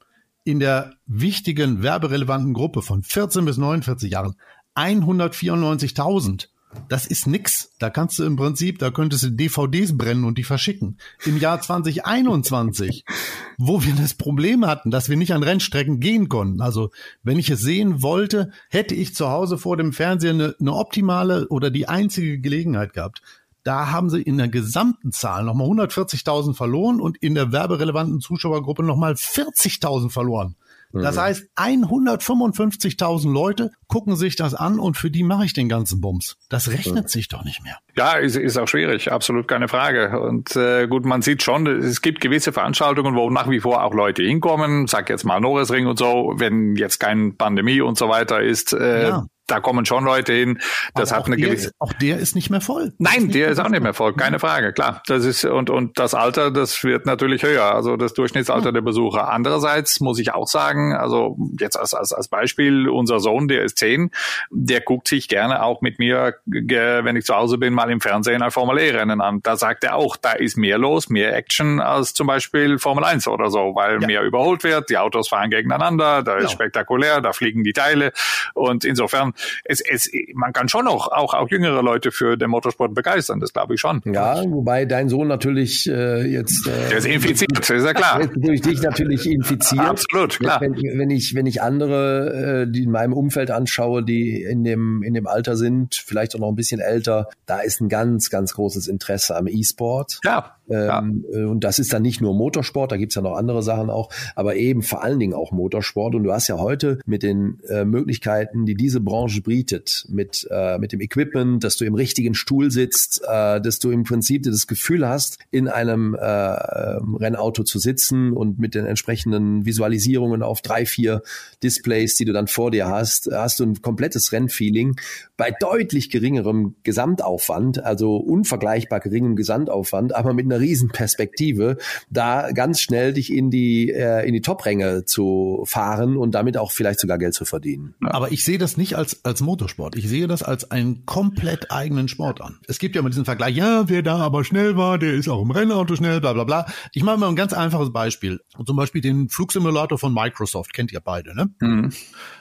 In der wichtigen werberelevanten Gruppe von 14 bis 49 Jahren 194.000. Das ist nix. Da kannst du im Prinzip, da könntest du DVDs brennen und die verschicken. Im Jahr 2021, wo wir das Problem hatten, dass wir nicht an Rennstrecken gehen konnten. Also, wenn ich es sehen wollte, hätte ich zu Hause vor dem Fernseher eine, eine optimale oder die einzige Gelegenheit gehabt. Da haben sie in der gesamten Zahl nochmal 140.000 verloren und in der werberelevanten Zuschauergruppe nochmal 40.000 verloren. Das mhm. heißt, 155.000 Leute gucken sich das an und für die mache ich den ganzen Bums. Das rechnet mhm. sich doch nicht mehr. Ja, ist, ist auch schwierig, absolut keine Frage. Und äh, gut, man sieht schon, es gibt gewisse Veranstaltungen, wo nach wie vor auch Leute hinkommen. Sag jetzt mal Norrisring und so, wenn jetzt keine Pandemie und so weiter ist. Äh, ja da kommen schon Leute hin. Das hat eine gewisse. auch der ist nicht mehr voll. Nein, ist der ist auch nicht mehr voll, keine Frage, klar. Das ist und und das Alter, das wird natürlich höher, also das Durchschnittsalter ja. der Besucher. Andererseits muss ich auch sagen, also jetzt als als als Beispiel unser Sohn, der ist zehn, der guckt sich gerne auch mit mir, wenn ich zu Hause bin, mal im Fernsehen ein Formel E Rennen an. Da sagt er auch, da ist mehr los, mehr Action als zum Beispiel Formel 1 oder so, weil ja. mehr überholt wird, die Autos fahren gegeneinander, da ist ja. spektakulär, da fliegen die Teile und insofern es, es, man kann schon auch, auch, auch jüngere Leute für den Motorsport begeistern, das glaube ich schon. Ja, wobei dein Sohn natürlich äh, jetzt. Äh, Der ist infiziert, ist ja klar. Durch dich natürlich infiziert. Absolut, klar. Wenn, wenn, ich, wenn ich andere, äh, die in meinem Umfeld anschaue, die in dem, in dem Alter sind, vielleicht auch noch ein bisschen älter, da ist ein ganz, ganz großes Interesse am E-Sport. Ja. Ähm, ja. Und das ist dann nicht nur Motorsport, da gibt's ja noch andere Sachen auch, aber eben vor allen Dingen auch Motorsport. Und du hast ja heute mit den äh, Möglichkeiten, die diese Branche Branche bietet, mit, äh, mit dem Equipment, dass du im richtigen Stuhl sitzt, äh, dass du im Prinzip das Gefühl hast, in einem äh, Rennauto zu sitzen und mit den entsprechenden Visualisierungen auf drei, vier Displays, die du dann vor dir hast, hast du ein komplettes Rennfeeling bei deutlich geringerem Gesamtaufwand, also unvergleichbar geringem Gesamtaufwand, aber mit einer riesen Perspektive, da ganz schnell dich in die, äh, in die Top-Ränge zu fahren und damit auch vielleicht sogar Geld zu verdienen. Aber ich sehe das nicht als, als Motorsport. Ich sehe das als einen komplett eigenen Sport an. Es gibt ja immer diesen Vergleich, ja, wer da aber schnell war, der ist auch im Rennauto schnell, bla bla bla. Ich mache mal ein ganz einfaches Beispiel. Zum Beispiel den Flugsimulator von Microsoft, kennt ihr beide, ne? Mhm.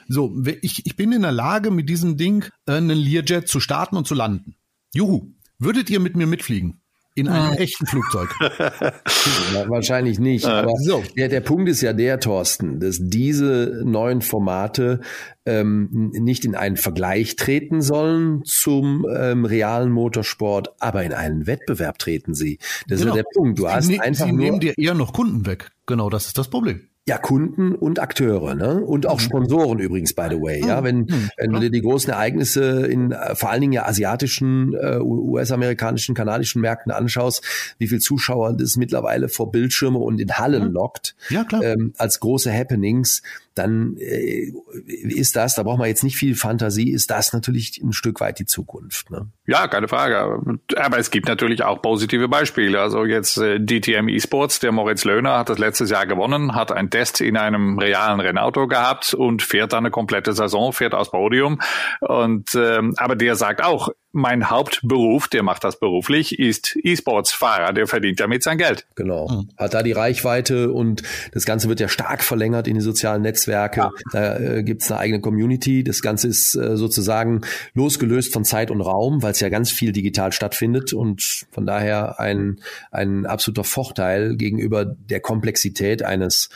So, ich, ich bin in der Lage, mit diesem Ding äh, einen Learjet zu starten und zu landen. Juhu. Würdet ihr mit mir mitfliegen? In einem echten Flugzeug. Ja, wahrscheinlich nicht. Aber so. der, der Punkt ist ja der, Thorsten, dass diese neuen Formate ähm, nicht in einen Vergleich treten sollen zum ähm, realen Motorsport, aber in einen Wettbewerb treten sie. Das genau. ist ja der Punkt. Du hast sie, einfach sie nur nehmen dir eher noch Kunden weg. Genau, das ist das Problem. Ja, Kunden und Akteure, ne? Und auch mhm. Sponsoren übrigens, by the way. Ja, mhm. wenn, mhm. wenn du dir die großen Ereignisse in äh, vor allen Dingen ja asiatischen, äh, US-amerikanischen, kanadischen Märkten anschaust, wie viel Zuschauer das mittlerweile vor Bildschirme und in Hallen lockt, ja, klar. Ähm, als große Happenings, dann äh, ist das, da braucht man jetzt nicht viel Fantasie, ist das natürlich ein Stück weit die Zukunft. Ne? Ja, keine Frage. Aber es gibt natürlich auch positive Beispiele. Also jetzt äh, DTM Esports, der Moritz Löhner hat das letztes Jahr gewonnen, hat ein Test in einem realen Rennauto gehabt und fährt dann eine komplette Saison, fährt aus Podium. Und ähm, aber der sagt auch, mein Hauptberuf, der macht das beruflich, ist E-Sports-Fahrer, der verdient damit sein Geld. Genau. Mhm. Hat da die Reichweite und das Ganze wird ja stark verlängert in die sozialen Netzwerke. Ja. Da äh, gibt's eine eigene Community. Das Ganze ist äh, sozusagen losgelöst von Zeit und Raum, weil es ja ganz viel digital stattfindet und von daher ein, ein absoluter Vorteil gegenüber der Komplexität eines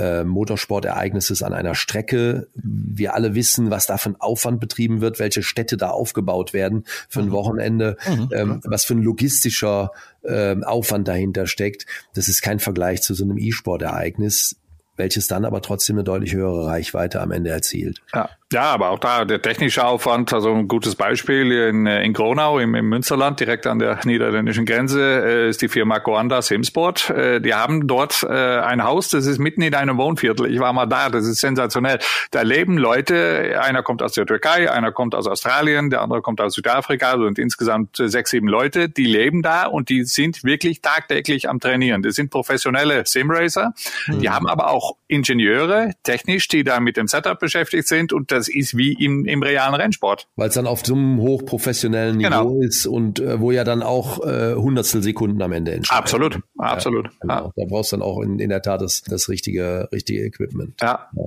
äh, Motorsportereignisses an einer Strecke. Wir alle wissen, was da für ein Aufwand betrieben wird, welche Städte da aufgebaut werden für ein mhm. Wochenende, mhm. ähm, was für ein logistischer äh, Aufwand dahinter steckt. Das ist kein Vergleich zu so einem E-Sport-Ereignis welches dann aber trotzdem eine deutlich höhere Reichweite am Ende erzielt. Ja. Ja, aber auch da der technische Aufwand, also ein gutes Beispiel in, in Gronau im, im Münsterland, direkt an der niederländischen Grenze, äh, ist die Firma Coanda Simsport. Äh, die haben dort äh, ein Haus, das ist mitten in einem Wohnviertel. Ich war mal da, das ist sensationell. Da leben Leute, einer kommt aus der Türkei, einer kommt aus Australien, der andere kommt aus Südafrika, also sind insgesamt sechs, sieben Leute, die leben da und die sind wirklich tagtäglich am Trainieren. Das sind professionelle Simracer, mhm. die haben aber auch Ingenieure, technisch, die da mit dem Setup beschäftigt sind und das ist wie im, im realen Rennsport. Weil es dann auf so einem hochprofessionellen Niveau genau. ist und äh, wo ja dann auch äh, Hundertstel Sekunden am Ende entstehen. Absolut, absolut. Ja, genau. ja. Da brauchst du dann auch in, in der Tat das, das richtige, richtige Equipment. Ja. ja.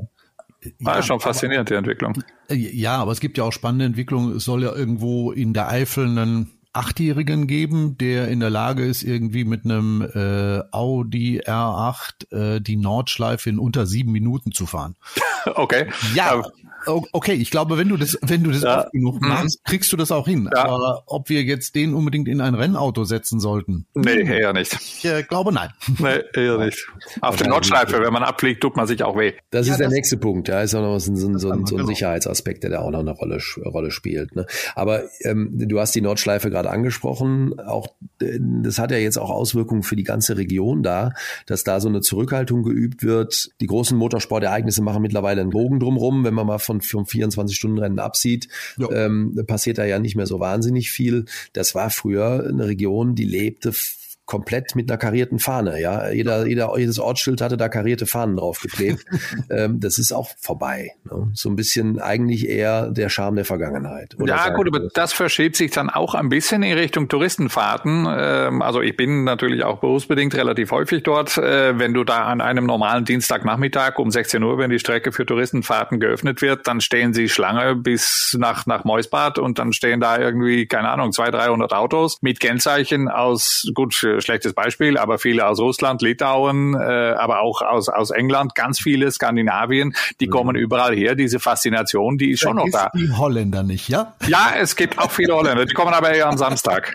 War ja, schon faszinierend, die Entwicklung. Ja, aber es gibt ja auch spannende Entwicklungen. Es soll ja irgendwo in der Eifel einen Achtjährigen geben, der in der Lage ist, irgendwie mit einem äh, Audi R8 äh, die Nordschleife in unter sieben Minuten zu fahren. Okay. Ja, okay, ich glaube, wenn du das, wenn du das ja. oft genug mhm. machst, kriegst du das auch hin. Ja. Aber ob wir jetzt den unbedingt in ein Rennauto setzen sollten? Nee, eher nicht. Ich äh, glaube nein. Nee, eher nicht. Auf der Nordschleife, wenn man abfliegt, tut man sich auch weh. Das ja, ist der das nächste Punkt. Ja, ist auch noch so, so, so, so ein genau. Sicherheitsaspekt, der da auch noch eine Rolle, Rolle spielt. Ne? Aber ähm, du hast die Nordschleife gerade angesprochen. Auch das hat ja jetzt auch Auswirkungen für die ganze Region da, dass da so eine Zurückhaltung geübt wird. Die großen Motorsportereignisse machen mittlerweile einen Bogen drumrum, wenn man mal von von, von 24-Stunden-Rennen absieht, ähm, passiert da ja nicht mehr so wahnsinnig viel. Das war früher eine Region, die lebte komplett mit einer karierten Fahne. Ja, jeder, jeder, jedes Ortsschild hatte da karierte Fahnen draufgeklebt. ähm, das ist auch vorbei. Ne? So ein bisschen eigentlich eher der Charme der Vergangenheit. ja, gut, aber das verschiebt sich dann auch ein bisschen in Richtung Touristenfahrten. Ähm, also ich bin natürlich auch berufsbedingt relativ häufig dort. Äh, wenn du da an einem normalen Dienstagnachmittag um 16 Uhr, wenn die Strecke für Touristenfahrten geöffnet wird, dann stehen sie Schlange bis nach, nach Meusbad und dann stehen da irgendwie, keine Ahnung, 200, 300 Autos mit Kennzeichen aus, gut, äh, schlechtes Beispiel, aber viele aus Russland, Litauen, äh, aber auch aus, aus England, ganz viele Skandinavien, die mhm. kommen überall her. Diese Faszination, die ist schon noch da. Die Holländer nicht, ja? Ja, es gibt auch viele Holländer. Die kommen aber eher am Samstag.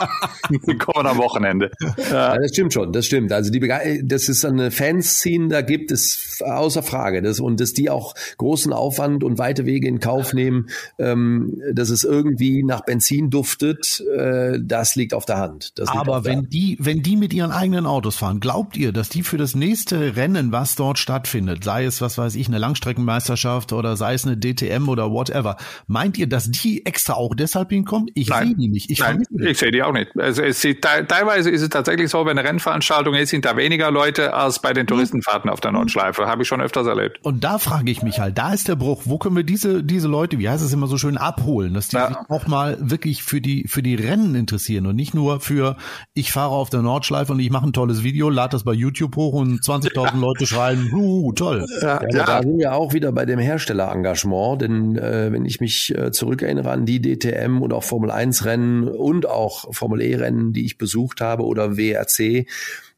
die kommen am Wochenende. Ja. ja. das stimmt schon, das stimmt. Also die Bege das ist eine Fanszene, da gibt es außer Frage. Das, und dass die auch großen Aufwand und weite Wege in Kauf nehmen, ähm, dass es irgendwie nach Benzin duftet, äh, das liegt auf der Hand. Aber wenn die, wenn die mit ihren eigenen Autos fahren, glaubt ihr, dass die für das nächste Rennen, was dort stattfindet, sei es, was weiß ich, eine Langstreckenmeisterschaft oder sei es eine DTM oder whatever, meint ihr, dass die extra auch deshalb hinkommen? Ich sehe die nicht. Ich, Nein, ich sehe die auch nicht. Also es sieht, teilweise ist es tatsächlich so, wenn eine Rennveranstaltung ist, sind da weniger Leute als bei den Touristenfahrten auf der Nordschleife. Habe ich schon öfters erlebt. Und da frage ich mich halt, da ist der Bruch. Wo können wir diese, diese Leute, wie heißt es immer so schön, abholen, dass die ja. sich auch mal wirklich für die, für die Rennen interessieren und nicht nur für, ich fahre auf der Nordschleife und ich mache ein tolles Video, lade das bei YouTube hoch und 20.000 Leute schreien, uh, toll. Ja, ja, Da sind wir auch wieder bei dem Herstellerengagement, denn äh, wenn ich mich äh, zurückerinnere an die DTM und auch Formel 1 Rennen und auch Formel E Rennen, die ich besucht habe oder WRC,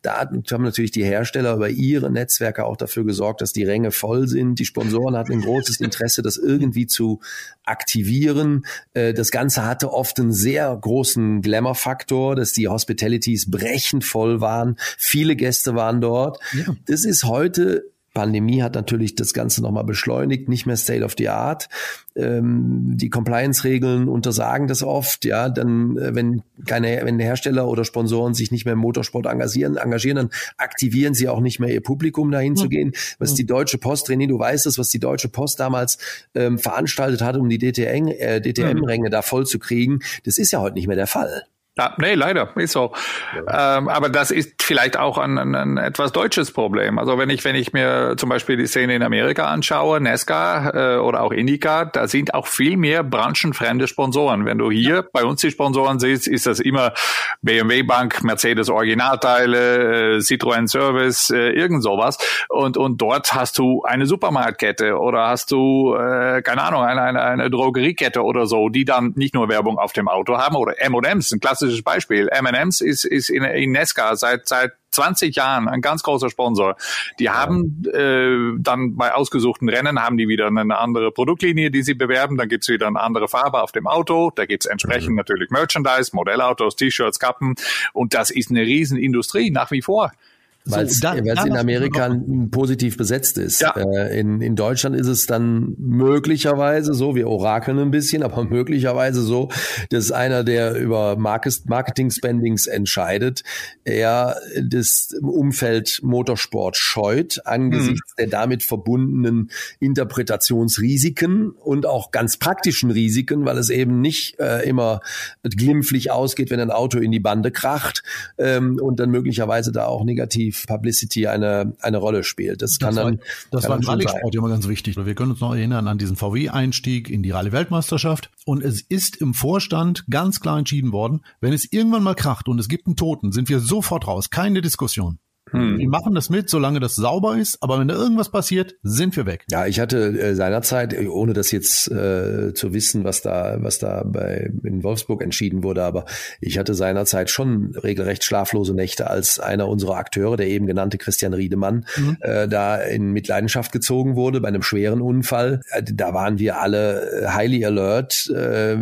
da haben natürlich die Hersteller über ihre Netzwerke auch dafür gesorgt, dass die Ränge voll sind. Die Sponsoren hatten ein großes Interesse, das irgendwie zu aktivieren. Äh, das Ganze hatte oft einen sehr großen Glamour-Faktor, dass die Hospitalities brechend voll waren. Viele Gäste waren dort. Ja. Das ist heute Pandemie hat natürlich das Ganze nochmal beschleunigt, nicht mehr State of the Art. Ähm, die Compliance-Regeln untersagen das oft, ja. Dann, äh, wenn keine, wenn Hersteller oder Sponsoren sich nicht mehr im Motorsport engagieren, engagieren, dann aktivieren sie auch nicht mehr ihr Publikum dahin mhm. zu gehen. Was die Deutsche Post, René, du weißt es, was die Deutsche Post damals ähm, veranstaltet hat, um die DTM, äh, DTM-Ränge mhm. da voll zu kriegen, das ist ja heute nicht mehr der Fall. Ja, nee, leider, ist so. Ja. Ähm, aber das ist vielleicht auch ein, ein, ein, etwas deutsches Problem. Also wenn ich, wenn ich mir zum Beispiel die Szene in Amerika anschaue, Nesca äh, oder auch Indica, da sind auch viel mehr branchenfremde Sponsoren. Wenn du hier ja. bei uns die Sponsoren siehst, ist das immer BMW Bank, Mercedes Originalteile, äh, Citroën Service, äh, irgend sowas. Und, und dort hast du eine Supermarktkette oder hast du, äh, keine Ahnung, eine, eine, eine Drogeriekette oder so, die dann nicht nur Werbung auf dem Auto haben oder M&M's, ein klassisches klassisches Beispiel. M&M's ist, ist in, in Nesca seit, seit 20 Jahren ein ganz großer Sponsor. Die haben äh, dann bei ausgesuchten Rennen haben die wieder eine andere Produktlinie, die sie bewerben. Dann gibt's wieder eine andere Farbe auf dem Auto. Da gibt's entsprechend mhm. natürlich Merchandise, Modellautos, T-Shirts, Kappen. Und das ist eine Riesenindustrie nach wie vor. Weil es so, in Amerika positiv besetzt ist. Ja. Äh, in, in Deutschland ist es dann möglicherweise so, wir orakeln ein bisschen, aber möglicherweise so, dass einer, der über Marketing-Spendings entscheidet, er das Umfeld Motorsport scheut angesichts mhm. der damit verbundenen Interpretationsrisiken und auch ganz praktischen Risiken, weil es eben nicht äh, immer glimpflich ausgeht, wenn ein Auto in die Bande kracht ähm, und dann möglicherweise da auch negativ Publicity eine, eine Rolle spielt. Das, das kann dann. das kann war im Rallye-Sport immer ganz wichtig. Wir können uns noch erinnern an diesen VW-Einstieg in die Rallye-Weltmeisterschaft. Und es ist im Vorstand ganz klar entschieden worden, wenn es irgendwann mal kracht und es gibt einen Toten, sind wir sofort raus. Keine Diskussion. Hm. Die machen das mit, solange das sauber ist, aber wenn da irgendwas passiert, sind wir weg. Ja, ich hatte äh, seinerzeit, ohne das jetzt äh, zu wissen, was da, was da bei in Wolfsburg entschieden wurde, aber ich hatte seinerzeit schon regelrecht schlaflose Nächte, als einer unserer Akteure, der eben genannte Christian Riedemann, mhm. äh, da in Mitleidenschaft gezogen wurde bei einem schweren Unfall. Äh, da waren wir alle äh, highly alert. Äh,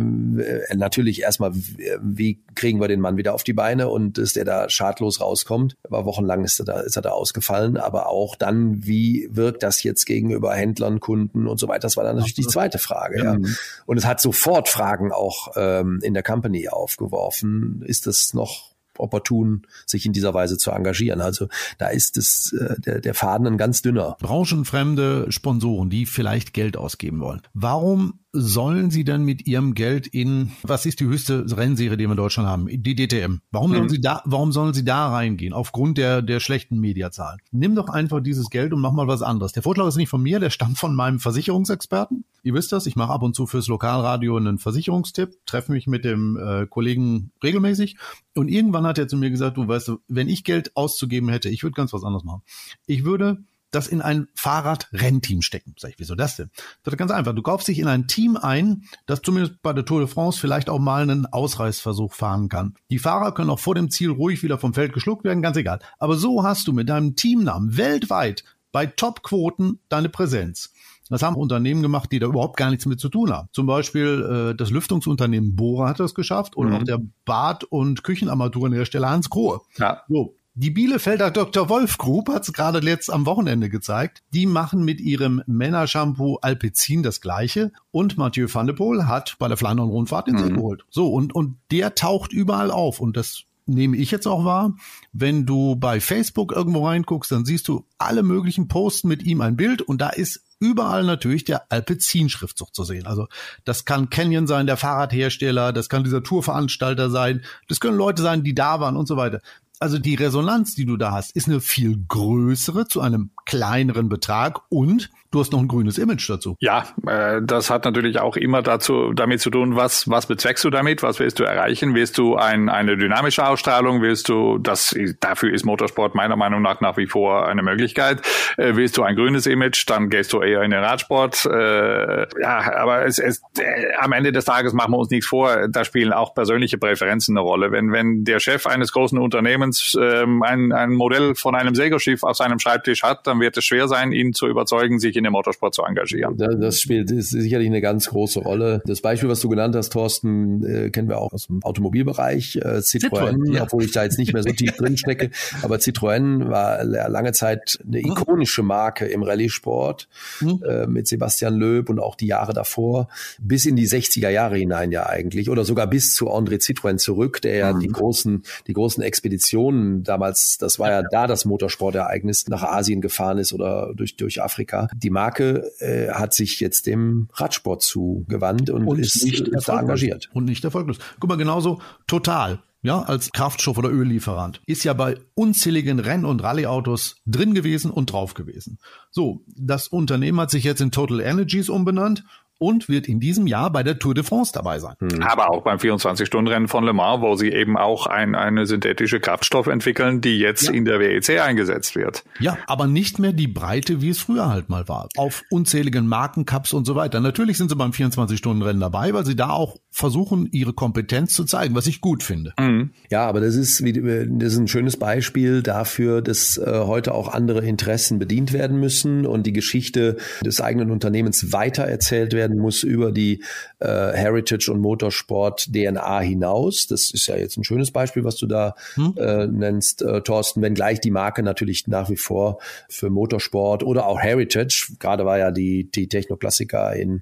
natürlich erstmal, wie kriegen wir den Mann wieder auf die Beine und dass der da schadlos rauskommt. War wochenlang ist er da, ist er da ausgefallen. Aber auch dann, wie wirkt das jetzt gegenüber Händlern, Kunden und so weiter? Das war dann natürlich die zweite Frage. Ja. ja. Und es hat sofort Fragen auch ähm, in der Company aufgeworfen. Ist das noch opportun, sich in dieser Weise zu engagieren. Also da ist es äh, der, der Faden ein ganz dünner. Branchenfremde Sponsoren, die vielleicht Geld ausgeben wollen. Warum sollen sie denn mit ihrem Geld in, was ist die höchste Rennserie, die wir in Deutschland haben? Die DTM. Warum mhm. sollen sie da, warum sollen sie da reingehen? Aufgrund der, der schlechten Mediazahlen. Nimm doch einfach dieses Geld und mach mal was anderes. Der Vorschlag ist nicht von mir, der stammt von meinem Versicherungsexperten. Ihr wisst das, ich mache ab und zu fürs Lokalradio einen Versicherungstipp, treffe mich mit dem äh, Kollegen regelmäßig und irgendwann hat er zu mir gesagt, du weißt, wenn ich Geld auszugeben hätte, ich würde ganz was anderes machen. Ich würde das in ein Fahrradrennteam stecken. Sag ich, wieso das denn? Das ist ganz einfach. Du kaufst dich in ein Team ein, das zumindest bei der Tour de France vielleicht auch mal einen Ausreißversuch fahren kann. Die Fahrer können auch vor dem Ziel ruhig wieder vom Feld geschluckt werden, ganz egal. Aber so hast du mit deinem Teamnamen weltweit bei Topquoten deine Präsenz. Das haben Unternehmen gemacht, die da überhaupt gar nichts mit zu tun haben. Zum Beispiel äh, das Lüftungsunternehmen Bora hat das geschafft oder mhm. auch der Bad- und Küchenarmaturenhersteller Hans Grohe. Ja. So, die Bielefelder Dr. Wolf Group hat es gerade letzt am Wochenende gezeigt. Die machen mit ihrem Männershampoo Alpecin das gleiche. Und Mathieu van de Poel hat bei der Flandern-Rundfahrt den mhm. Sieg geholt. So, und, und der taucht überall auf. Und das nehme ich jetzt auch wahr. Wenn du bei Facebook irgendwo reinguckst, dann siehst du alle möglichen Posten mit ihm ein Bild und da ist überall natürlich der Alpecin-Schriftzug zu sehen. Also das kann Canyon sein, der Fahrradhersteller, das kann dieser Tourveranstalter sein, das können Leute sein, die da waren und so weiter also die Resonanz, die du da hast, ist eine viel größere zu einem kleineren Betrag und du hast noch ein grünes Image dazu. Ja, äh, das hat natürlich auch immer dazu damit zu tun, was was bezweckst du damit, was willst du erreichen? Willst du ein, eine dynamische Ausstrahlung? Willst du das dafür ist Motorsport meiner Meinung nach nach wie vor eine Möglichkeit? Äh, willst du ein grünes Image, dann gehst du eher in den Radsport. Äh, ja, aber es, es äh, am Ende des Tages machen wir uns nichts vor. Da spielen auch persönliche Präferenzen eine Rolle. Wenn wenn der Chef eines großen Unternehmens ähm, ein ein Modell von einem Segelschiff auf seinem Schreibtisch hat, dann wird es schwer sein, ihn zu überzeugen, sich in den Motorsport zu engagieren. Das spielt ist sicherlich eine ganz große Rolle. Das Beispiel, was du genannt hast, Thorsten, äh, kennen wir auch aus dem Automobilbereich. Äh, Citroën, Citroën ja. obwohl ich da jetzt nicht mehr so tief drin stecke, aber Citroën war lange Zeit eine hm. ikonische Marke im Rallye-Sport mhm. äh, mit Sebastian Loeb und auch die Jahre davor, bis in die 60er Jahre hinein ja eigentlich oder sogar bis zu André Citroën zurück, der ja mhm. die großen, die großen Expeditionen damals, das war ja da das Motorsportereignis, nach Asien gefahren ist oder durch, durch Afrika. Die Marke äh, hat sich jetzt dem Radsport zugewandt und, und ist, nicht ist da engagiert. Und nicht erfolglos. Guck mal, genauso total ja, als Kraftstoff- oder Öllieferant, ist ja bei unzähligen Renn- und Rallye-Autos drin gewesen und drauf gewesen. So, das Unternehmen hat sich jetzt in Total Energies umbenannt und wird in diesem Jahr bei der Tour de France dabei sein. Hm. Aber auch beim 24-Stunden-Rennen von Le Mans, wo sie eben auch ein, eine synthetische Kraftstoff entwickeln, die jetzt ja. in der WEC eingesetzt wird. Ja, aber nicht mehr die Breite, wie es früher halt mal war. Auf unzähligen Markencups und so weiter. Natürlich sind sie beim 24-Stunden-Rennen dabei, weil sie da auch versuchen, ihre Kompetenz zu zeigen, was ich gut finde. Mhm. Ja, aber das ist, wie, das ist ein schönes Beispiel dafür, dass äh, heute auch andere Interessen bedient werden müssen und die Geschichte des eigenen Unternehmens weitererzählt werden werden muss über die äh, Heritage und Motorsport DNA hinaus. Das ist ja jetzt ein schönes Beispiel, was du da hm. äh, nennst, äh, Thorsten, wenngleich die Marke natürlich nach wie vor für Motorsport oder auch Heritage, gerade war ja die, die Technoklassiker in,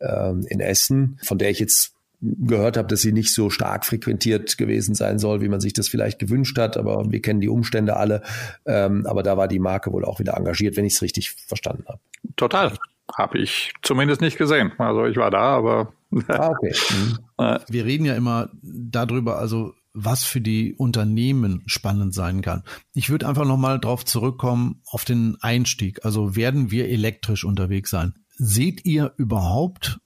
ähm, in Essen, von der ich jetzt gehört habe, dass sie nicht so stark frequentiert gewesen sein soll, wie man sich das vielleicht gewünscht hat. Aber wir kennen die Umstände alle. Ähm, aber da war die Marke wohl auch wieder engagiert, wenn ich es richtig verstanden habe. Total. Habe ich zumindest nicht gesehen. Also ich war da, aber. ah, okay. Mhm. Wir reden ja immer darüber, also was für die Unternehmen spannend sein kann. Ich würde einfach nochmal drauf zurückkommen auf den Einstieg. Also werden wir elektrisch unterwegs sein? Seht ihr überhaupt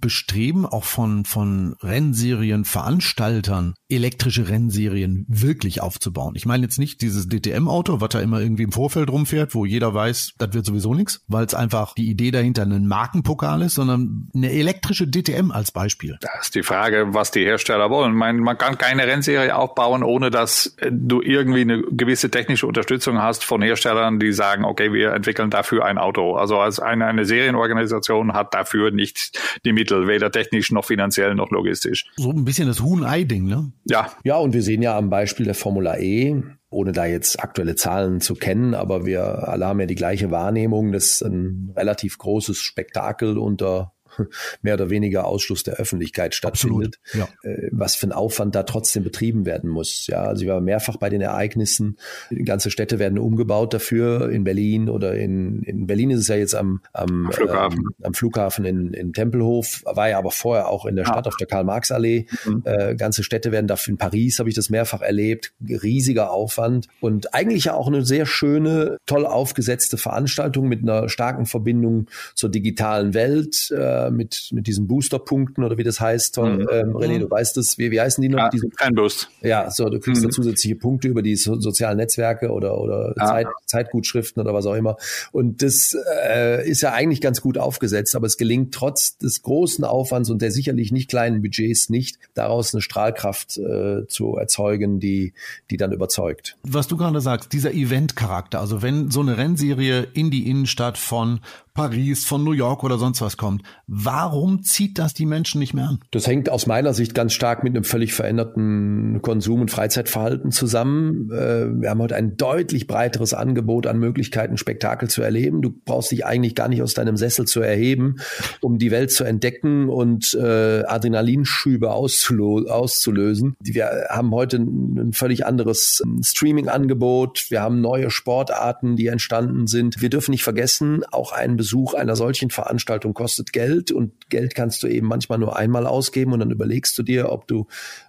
Bestreben auch von, von Rennserienveranstaltern, elektrische Rennserien wirklich aufzubauen. Ich meine jetzt nicht dieses DTM-Auto, was da immer irgendwie im Vorfeld rumfährt, wo jeder weiß, das wird sowieso nichts, weil es einfach die Idee dahinter ein Markenpokal ist, sondern eine elektrische DTM als Beispiel. Das ist die Frage, was die Hersteller wollen. Meine, man kann keine Rennserie aufbauen, ohne dass du irgendwie eine gewisse technische Unterstützung hast von Herstellern, die sagen, okay, wir entwickeln dafür ein Auto. Also als eine, eine Serienorganisation hat dafür nicht die Mittel, weder technisch noch finanziell noch logistisch. So ein bisschen das Huhn-Ei-Ding, ne? Ja. Ja, und wir sehen ja am Beispiel der Formula E, ohne da jetzt aktuelle Zahlen zu kennen, aber wir alle haben ja die gleiche Wahrnehmung, dass ein relativ großes Spektakel unter mehr oder weniger Ausschluss der Öffentlichkeit stattfindet, Absolut, ja. Äh, was für ein Aufwand da trotzdem betrieben werden muss. Ja, also ich war mehrfach bei den Ereignissen. Ganze Städte werden umgebaut dafür in Berlin oder in, in Berlin ist es ja jetzt am, am Flughafen, ähm, am Flughafen in, in Tempelhof, war ja aber vorher auch in der Stadt ah. auf der Karl-Marx-Allee. Mhm. Äh, ganze Städte werden dafür in Paris habe ich das mehrfach erlebt. Riesiger Aufwand und eigentlich ja auch eine sehr schöne, toll aufgesetzte Veranstaltung mit einer starken Verbindung zur digitalen Welt. Äh, mit, mit diesen Booster-Punkten oder wie das heißt. Mhm. Ähm, René, mhm. du weißt es, wie, wie heißen die noch? Ja, Diese, kein Boost. Ja, so, du kriegst mhm. da zusätzliche Punkte über die so, sozialen Netzwerke oder, oder ja. Zeit, Zeitgutschriften oder was auch immer. Und das äh, ist ja eigentlich ganz gut aufgesetzt, aber es gelingt trotz des großen Aufwands und der sicherlich nicht kleinen Budgets nicht, daraus eine Strahlkraft äh, zu erzeugen, die, die dann überzeugt. Was du gerade sagst, dieser Event-Charakter, also wenn so eine Rennserie in die Innenstadt von Paris, von New York oder sonst was kommt. Warum zieht das die Menschen nicht mehr an? Das hängt aus meiner Sicht ganz stark mit einem völlig veränderten Konsum- und Freizeitverhalten zusammen. Äh, wir haben heute ein deutlich breiteres Angebot an Möglichkeiten, Spektakel zu erleben. Du brauchst dich eigentlich gar nicht aus deinem Sessel zu erheben, um die Welt zu entdecken und äh, Adrenalinschübe auszulösen. Wir haben heute ein völlig anderes ähm, Streaming-Angebot. Wir haben neue Sportarten, die entstanden sind. Wir dürfen nicht vergessen, auch ein Besuch einer solchen Veranstaltung kostet Geld und Geld kannst du eben manchmal nur einmal ausgeben und dann überlegst du dir, ob du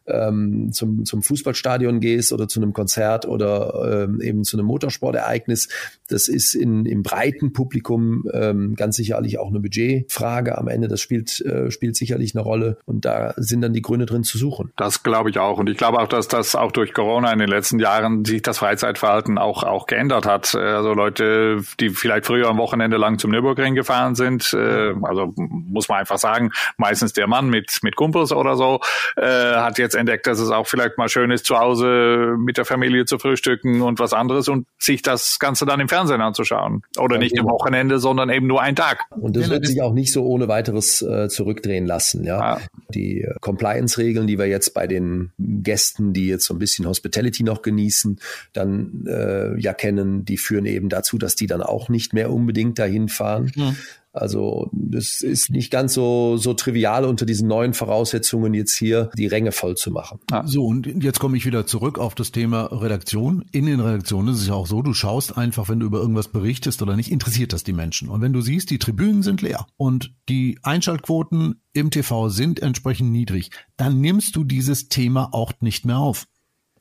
ähm, zum, zum Fußballstadion gehst oder zu einem Konzert oder ähm, eben zu einem Motorsportereignis. Das ist in, im breiten Publikum ähm, ganz sicherlich auch eine Budgetfrage am Ende. Das spielt, äh, spielt sicherlich eine Rolle und da sind dann die Gründe drin zu suchen. Das glaube ich auch. Und ich glaube auch, dass das auch durch Corona in den letzten Jahren sich das Freizeitverhalten auch, auch geändert hat. Also Leute, die vielleicht früher am Wochenende lang zum Nürburgring gefahren sind, äh, also muss man einfach sagen, meistens der Mann mit, mit Kumpels oder so, äh, hat jetzt entdeckt, dass es auch vielleicht mal schön ist, zu Hause mit der Familie zu frühstücken und was anderes und sich das Ganze dann im Fernsehen anzuschauen. Oder ja, nicht genau. am Wochenende, sondern eben nur einen Tag. Und das wird sich auch nicht so ohne weiteres äh, zurückdrehen lassen. Ja, ah. die äh, Compliance-Regeln, die wir jetzt bei den Gästen, die jetzt so ein bisschen Hospitality noch genießen, dann äh, ja kennen, die führen eben dazu, dass die dann auch nicht mehr unbedingt dahin fahren. Mhm. Also das ist nicht ganz so, so trivial unter diesen neuen Voraussetzungen jetzt hier die Ränge voll zu machen. Ah. So, und jetzt komme ich wieder zurück auf das Thema Redaktion. In den Redaktionen ist es ja auch so, du schaust einfach, wenn du über irgendwas berichtest oder nicht, interessiert das die Menschen. Und wenn du siehst, die Tribünen sind leer und die Einschaltquoten im TV sind entsprechend niedrig, dann nimmst du dieses Thema auch nicht mehr auf.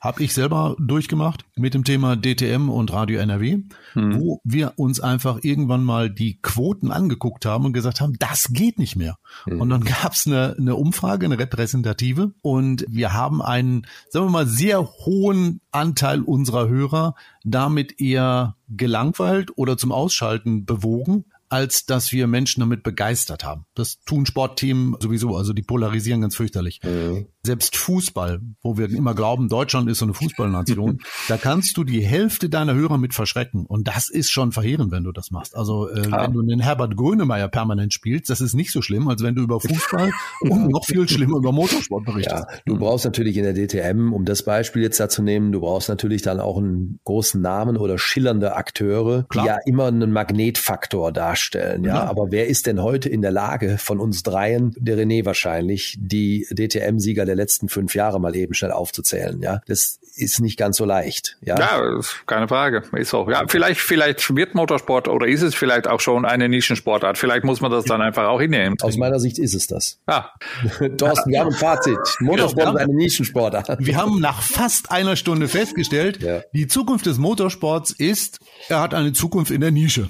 Habe ich selber durchgemacht mit dem Thema DTM und Radio NRW, hm. wo wir uns einfach irgendwann mal die Quoten angeguckt haben und gesagt haben, das geht nicht mehr. Hm. Und dann gab's eine, eine Umfrage, eine repräsentative und wir haben einen, sagen wir mal, sehr hohen Anteil unserer Hörer damit eher gelangweilt oder zum Ausschalten bewogen, als dass wir Menschen damit begeistert haben. Das tun Sportteam sowieso, also die polarisieren ganz fürchterlich. Mhm. Selbst Fußball, wo wir immer glauben, Deutschland ist so eine Fußballnation, da kannst du die Hälfte deiner Hörer mit verschrecken. Und das ist schon verheerend, wenn du das machst. Also äh, ah. wenn du den Herbert Grönemeyer permanent spielst, das ist nicht so schlimm, als wenn du über Fußball und noch viel schlimmer über Motorsport berichtest. Ja, du brauchst natürlich in der DTM, um das Beispiel jetzt da zu nehmen, du brauchst natürlich dann auch einen großen Namen oder schillernde Akteure, Klar. die ja immer einen Magnetfaktor darstellen darstellen. Ja, ja. aber wer ist denn heute in der Lage von uns dreien, der René wahrscheinlich, die DTM-Sieger der letzten fünf Jahre mal eben schnell aufzuzählen? Ja, das ist nicht ganz so leicht. Ja, ja keine Frage. Ist auch. Ja, vielleicht, vielleicht wird Motorsport oder ist es vielleicht auch schon eine Nischensportart. Vielleicht muss man das dann einfach auch hinnehmen. Aus meiner Sicht ist es das. Ja. Thorsten, wir haben ein Fazit. Motorsport ist eine Nischensportart. Wir haben nach fast einer Stunde festgestellt, ja. die Zukunft des Motorsports ist, er hat eine Zukunft in der Nische.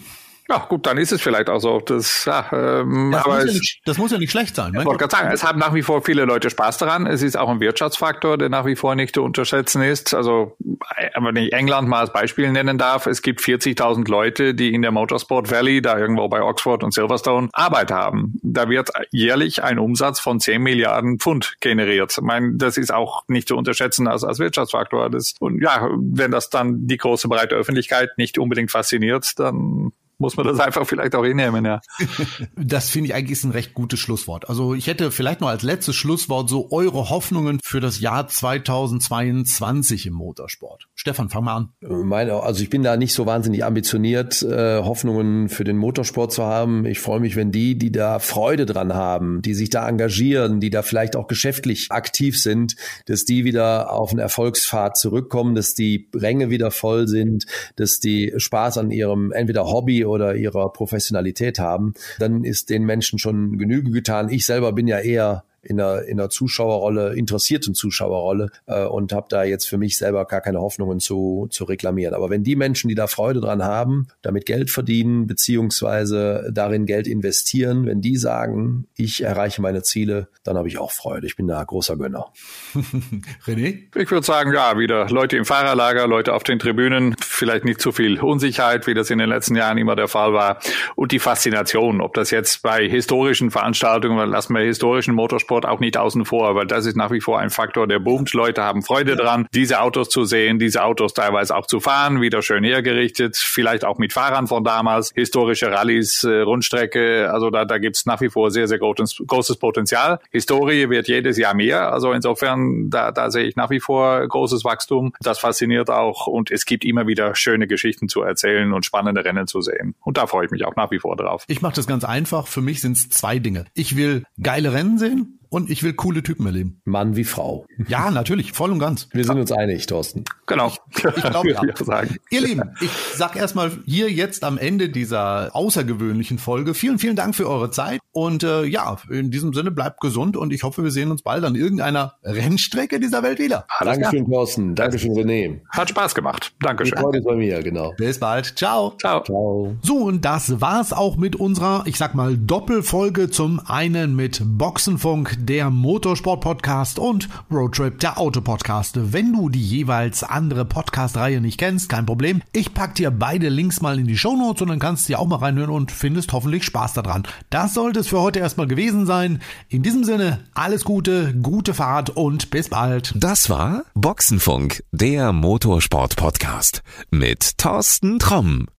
Ja, gut, dann ist es vielleicht auch so. Das, ja, ähm, das, aber muss, ja nicht, das muss ja nicht schlecht sein. Ich wollte gerade sagen, es haben nach wie vor viele Leute Spaß daran. Es ist auch ein Wirtschaftsfaktor, der nach wie vor nicht zu unterschätzen ist. Also, wenn ich England mal als Beispiel nennen darf, es gibt 40.000 Leute, die in der Motorsport Valley, da irgendwo bei Oxford und Silverstone, Arbeit haben. Da wird jährlich ein Umsatz von 10 Milliarden Pfund generiert. Ich meine, das ist auch nicht zu unterschätzen als, als Wirtschaftsfaktor. Das, und ja, wenn das dann die große breite Öffentlichkeit nicht unbedingt fasziniert, dann muss man das einfach vielleicht auch hinnehmen, ja. Das finde ich eigentlich ist ein recht gutes Schlusswort. Also ich hätte vielleicht noch als letztes Schlusswort so eure Hoffnungen für das Jahr 2022 im Motorsport. Stefan, fang mal an. Meine, also ich bin da nicht so wahnsinnig ambitioniert, äh, Hoffnungen für den Motorsport zu haben. Ich freue mich, wenn die, die da Freude dran haben, die sich da engagieren, die da vielleicht auch geschäftlich aktiv sind, dass die wieder auf einen Erfolgspfad zurückkommen, dass die Ränge wieder voll sind, dass die Spaß an ihrem entweder Hobby oder ihrer Professionalität haben, dann ist den Menschen schon Genüge getan. Ich selber bin ja eher in einer, in einer Zuschauerrolle, interessierten Zuschauerrolle äh, und habe da jetzt für mich selber gar keine Hoffnungen zu, zu reklamieren. Aber wenn die Menschen, die da Freude dran haben, damit Geld verdienen, beziehungsweise darin Geld investieren, wenn die sagen, ich erreiche meine Ziele, dann habe ich auch Freude. Ich bin da großer Gönner. René? Ich würde sagen, ja, wieder Leute im Fahrerlager, Leute auf den Tribünen, vielleicht nicht zu viel Unsicherheit, wie das in den letzten Jahren immer der Fall war. Und die Faszination, ob das jetzt bei historischen Veranstaltungen, lassen wir historischen Motorsport auch nicht außen vor, weil das ist nach wie vor ein Faktor, der boomt. Leute haben Freude dran, diese Autos zu sehen, diese Autos teilweise auch zu fahren, wieder schön hergerichtet, vielleicht auch mit Fahrern von damals, historische Rallyes, äh, Rundstrecke, also da, da gibt's nach wie vor sehr, sehr großes, großes Potenzial. Historie wird jedes Jahr mehr, also insofern, da, da sehe ich nach wie vor großes Wachstum. Das fasziniert auch und es gibt immer wieder schöne Geschichten zu erzählen und spannende Rennen zu sehen. Und da freue ich mich auch nach wie vor drauf. Ich mache das ganz einfach. Für mich sind es zwei Dinge. Ich will geile Rennen sehen und ich will coole Typen erleben. Mann wie Frau. Ja, natürlich, voll und ganz. Wir sind uns einig, Thorsten. Genau. Ich, ich glaube ja. Ihr Lieben, ich sag erstmal hier jetzt am Ende dieser außergewöhnlichen Folge vielen, vielen Dank für eure Zeit und äh, ja, in diesem Sinne bleibt gesund und ich hoffe, wir sehen uns bald an irgendeiner Rennstrecke dieser Welt wieder. Alles Dankeschön, klar. Thorsten. Dankeschön, René. Hat Spaß gemacht. Dankeschön. Freude ist bei mir, genau. Bis bald. Ciao. Ciao. Ciao. So, und das war's auch mit unserer, ich sag mal, Doppelfolge zum einen mit Boxenfunk der Motorsport-Podcast und Roadtrip, der Auto-Podcast. Wenn du die jeweils andere Podcast-Reihe nicht kennst, kein Problem. Ich pack dir beide Links mal in die Show und dann kannst du dir auch mal reinhören und findest hoffentlich Spaß daran. Das sollte es für heute erstmal gewesen sein. In diesem Sinne, alles Gute, gute Fahrt und bis bald. Das war Boxenfunk, der Motorsport-Podcast mit Thorsten Tromm.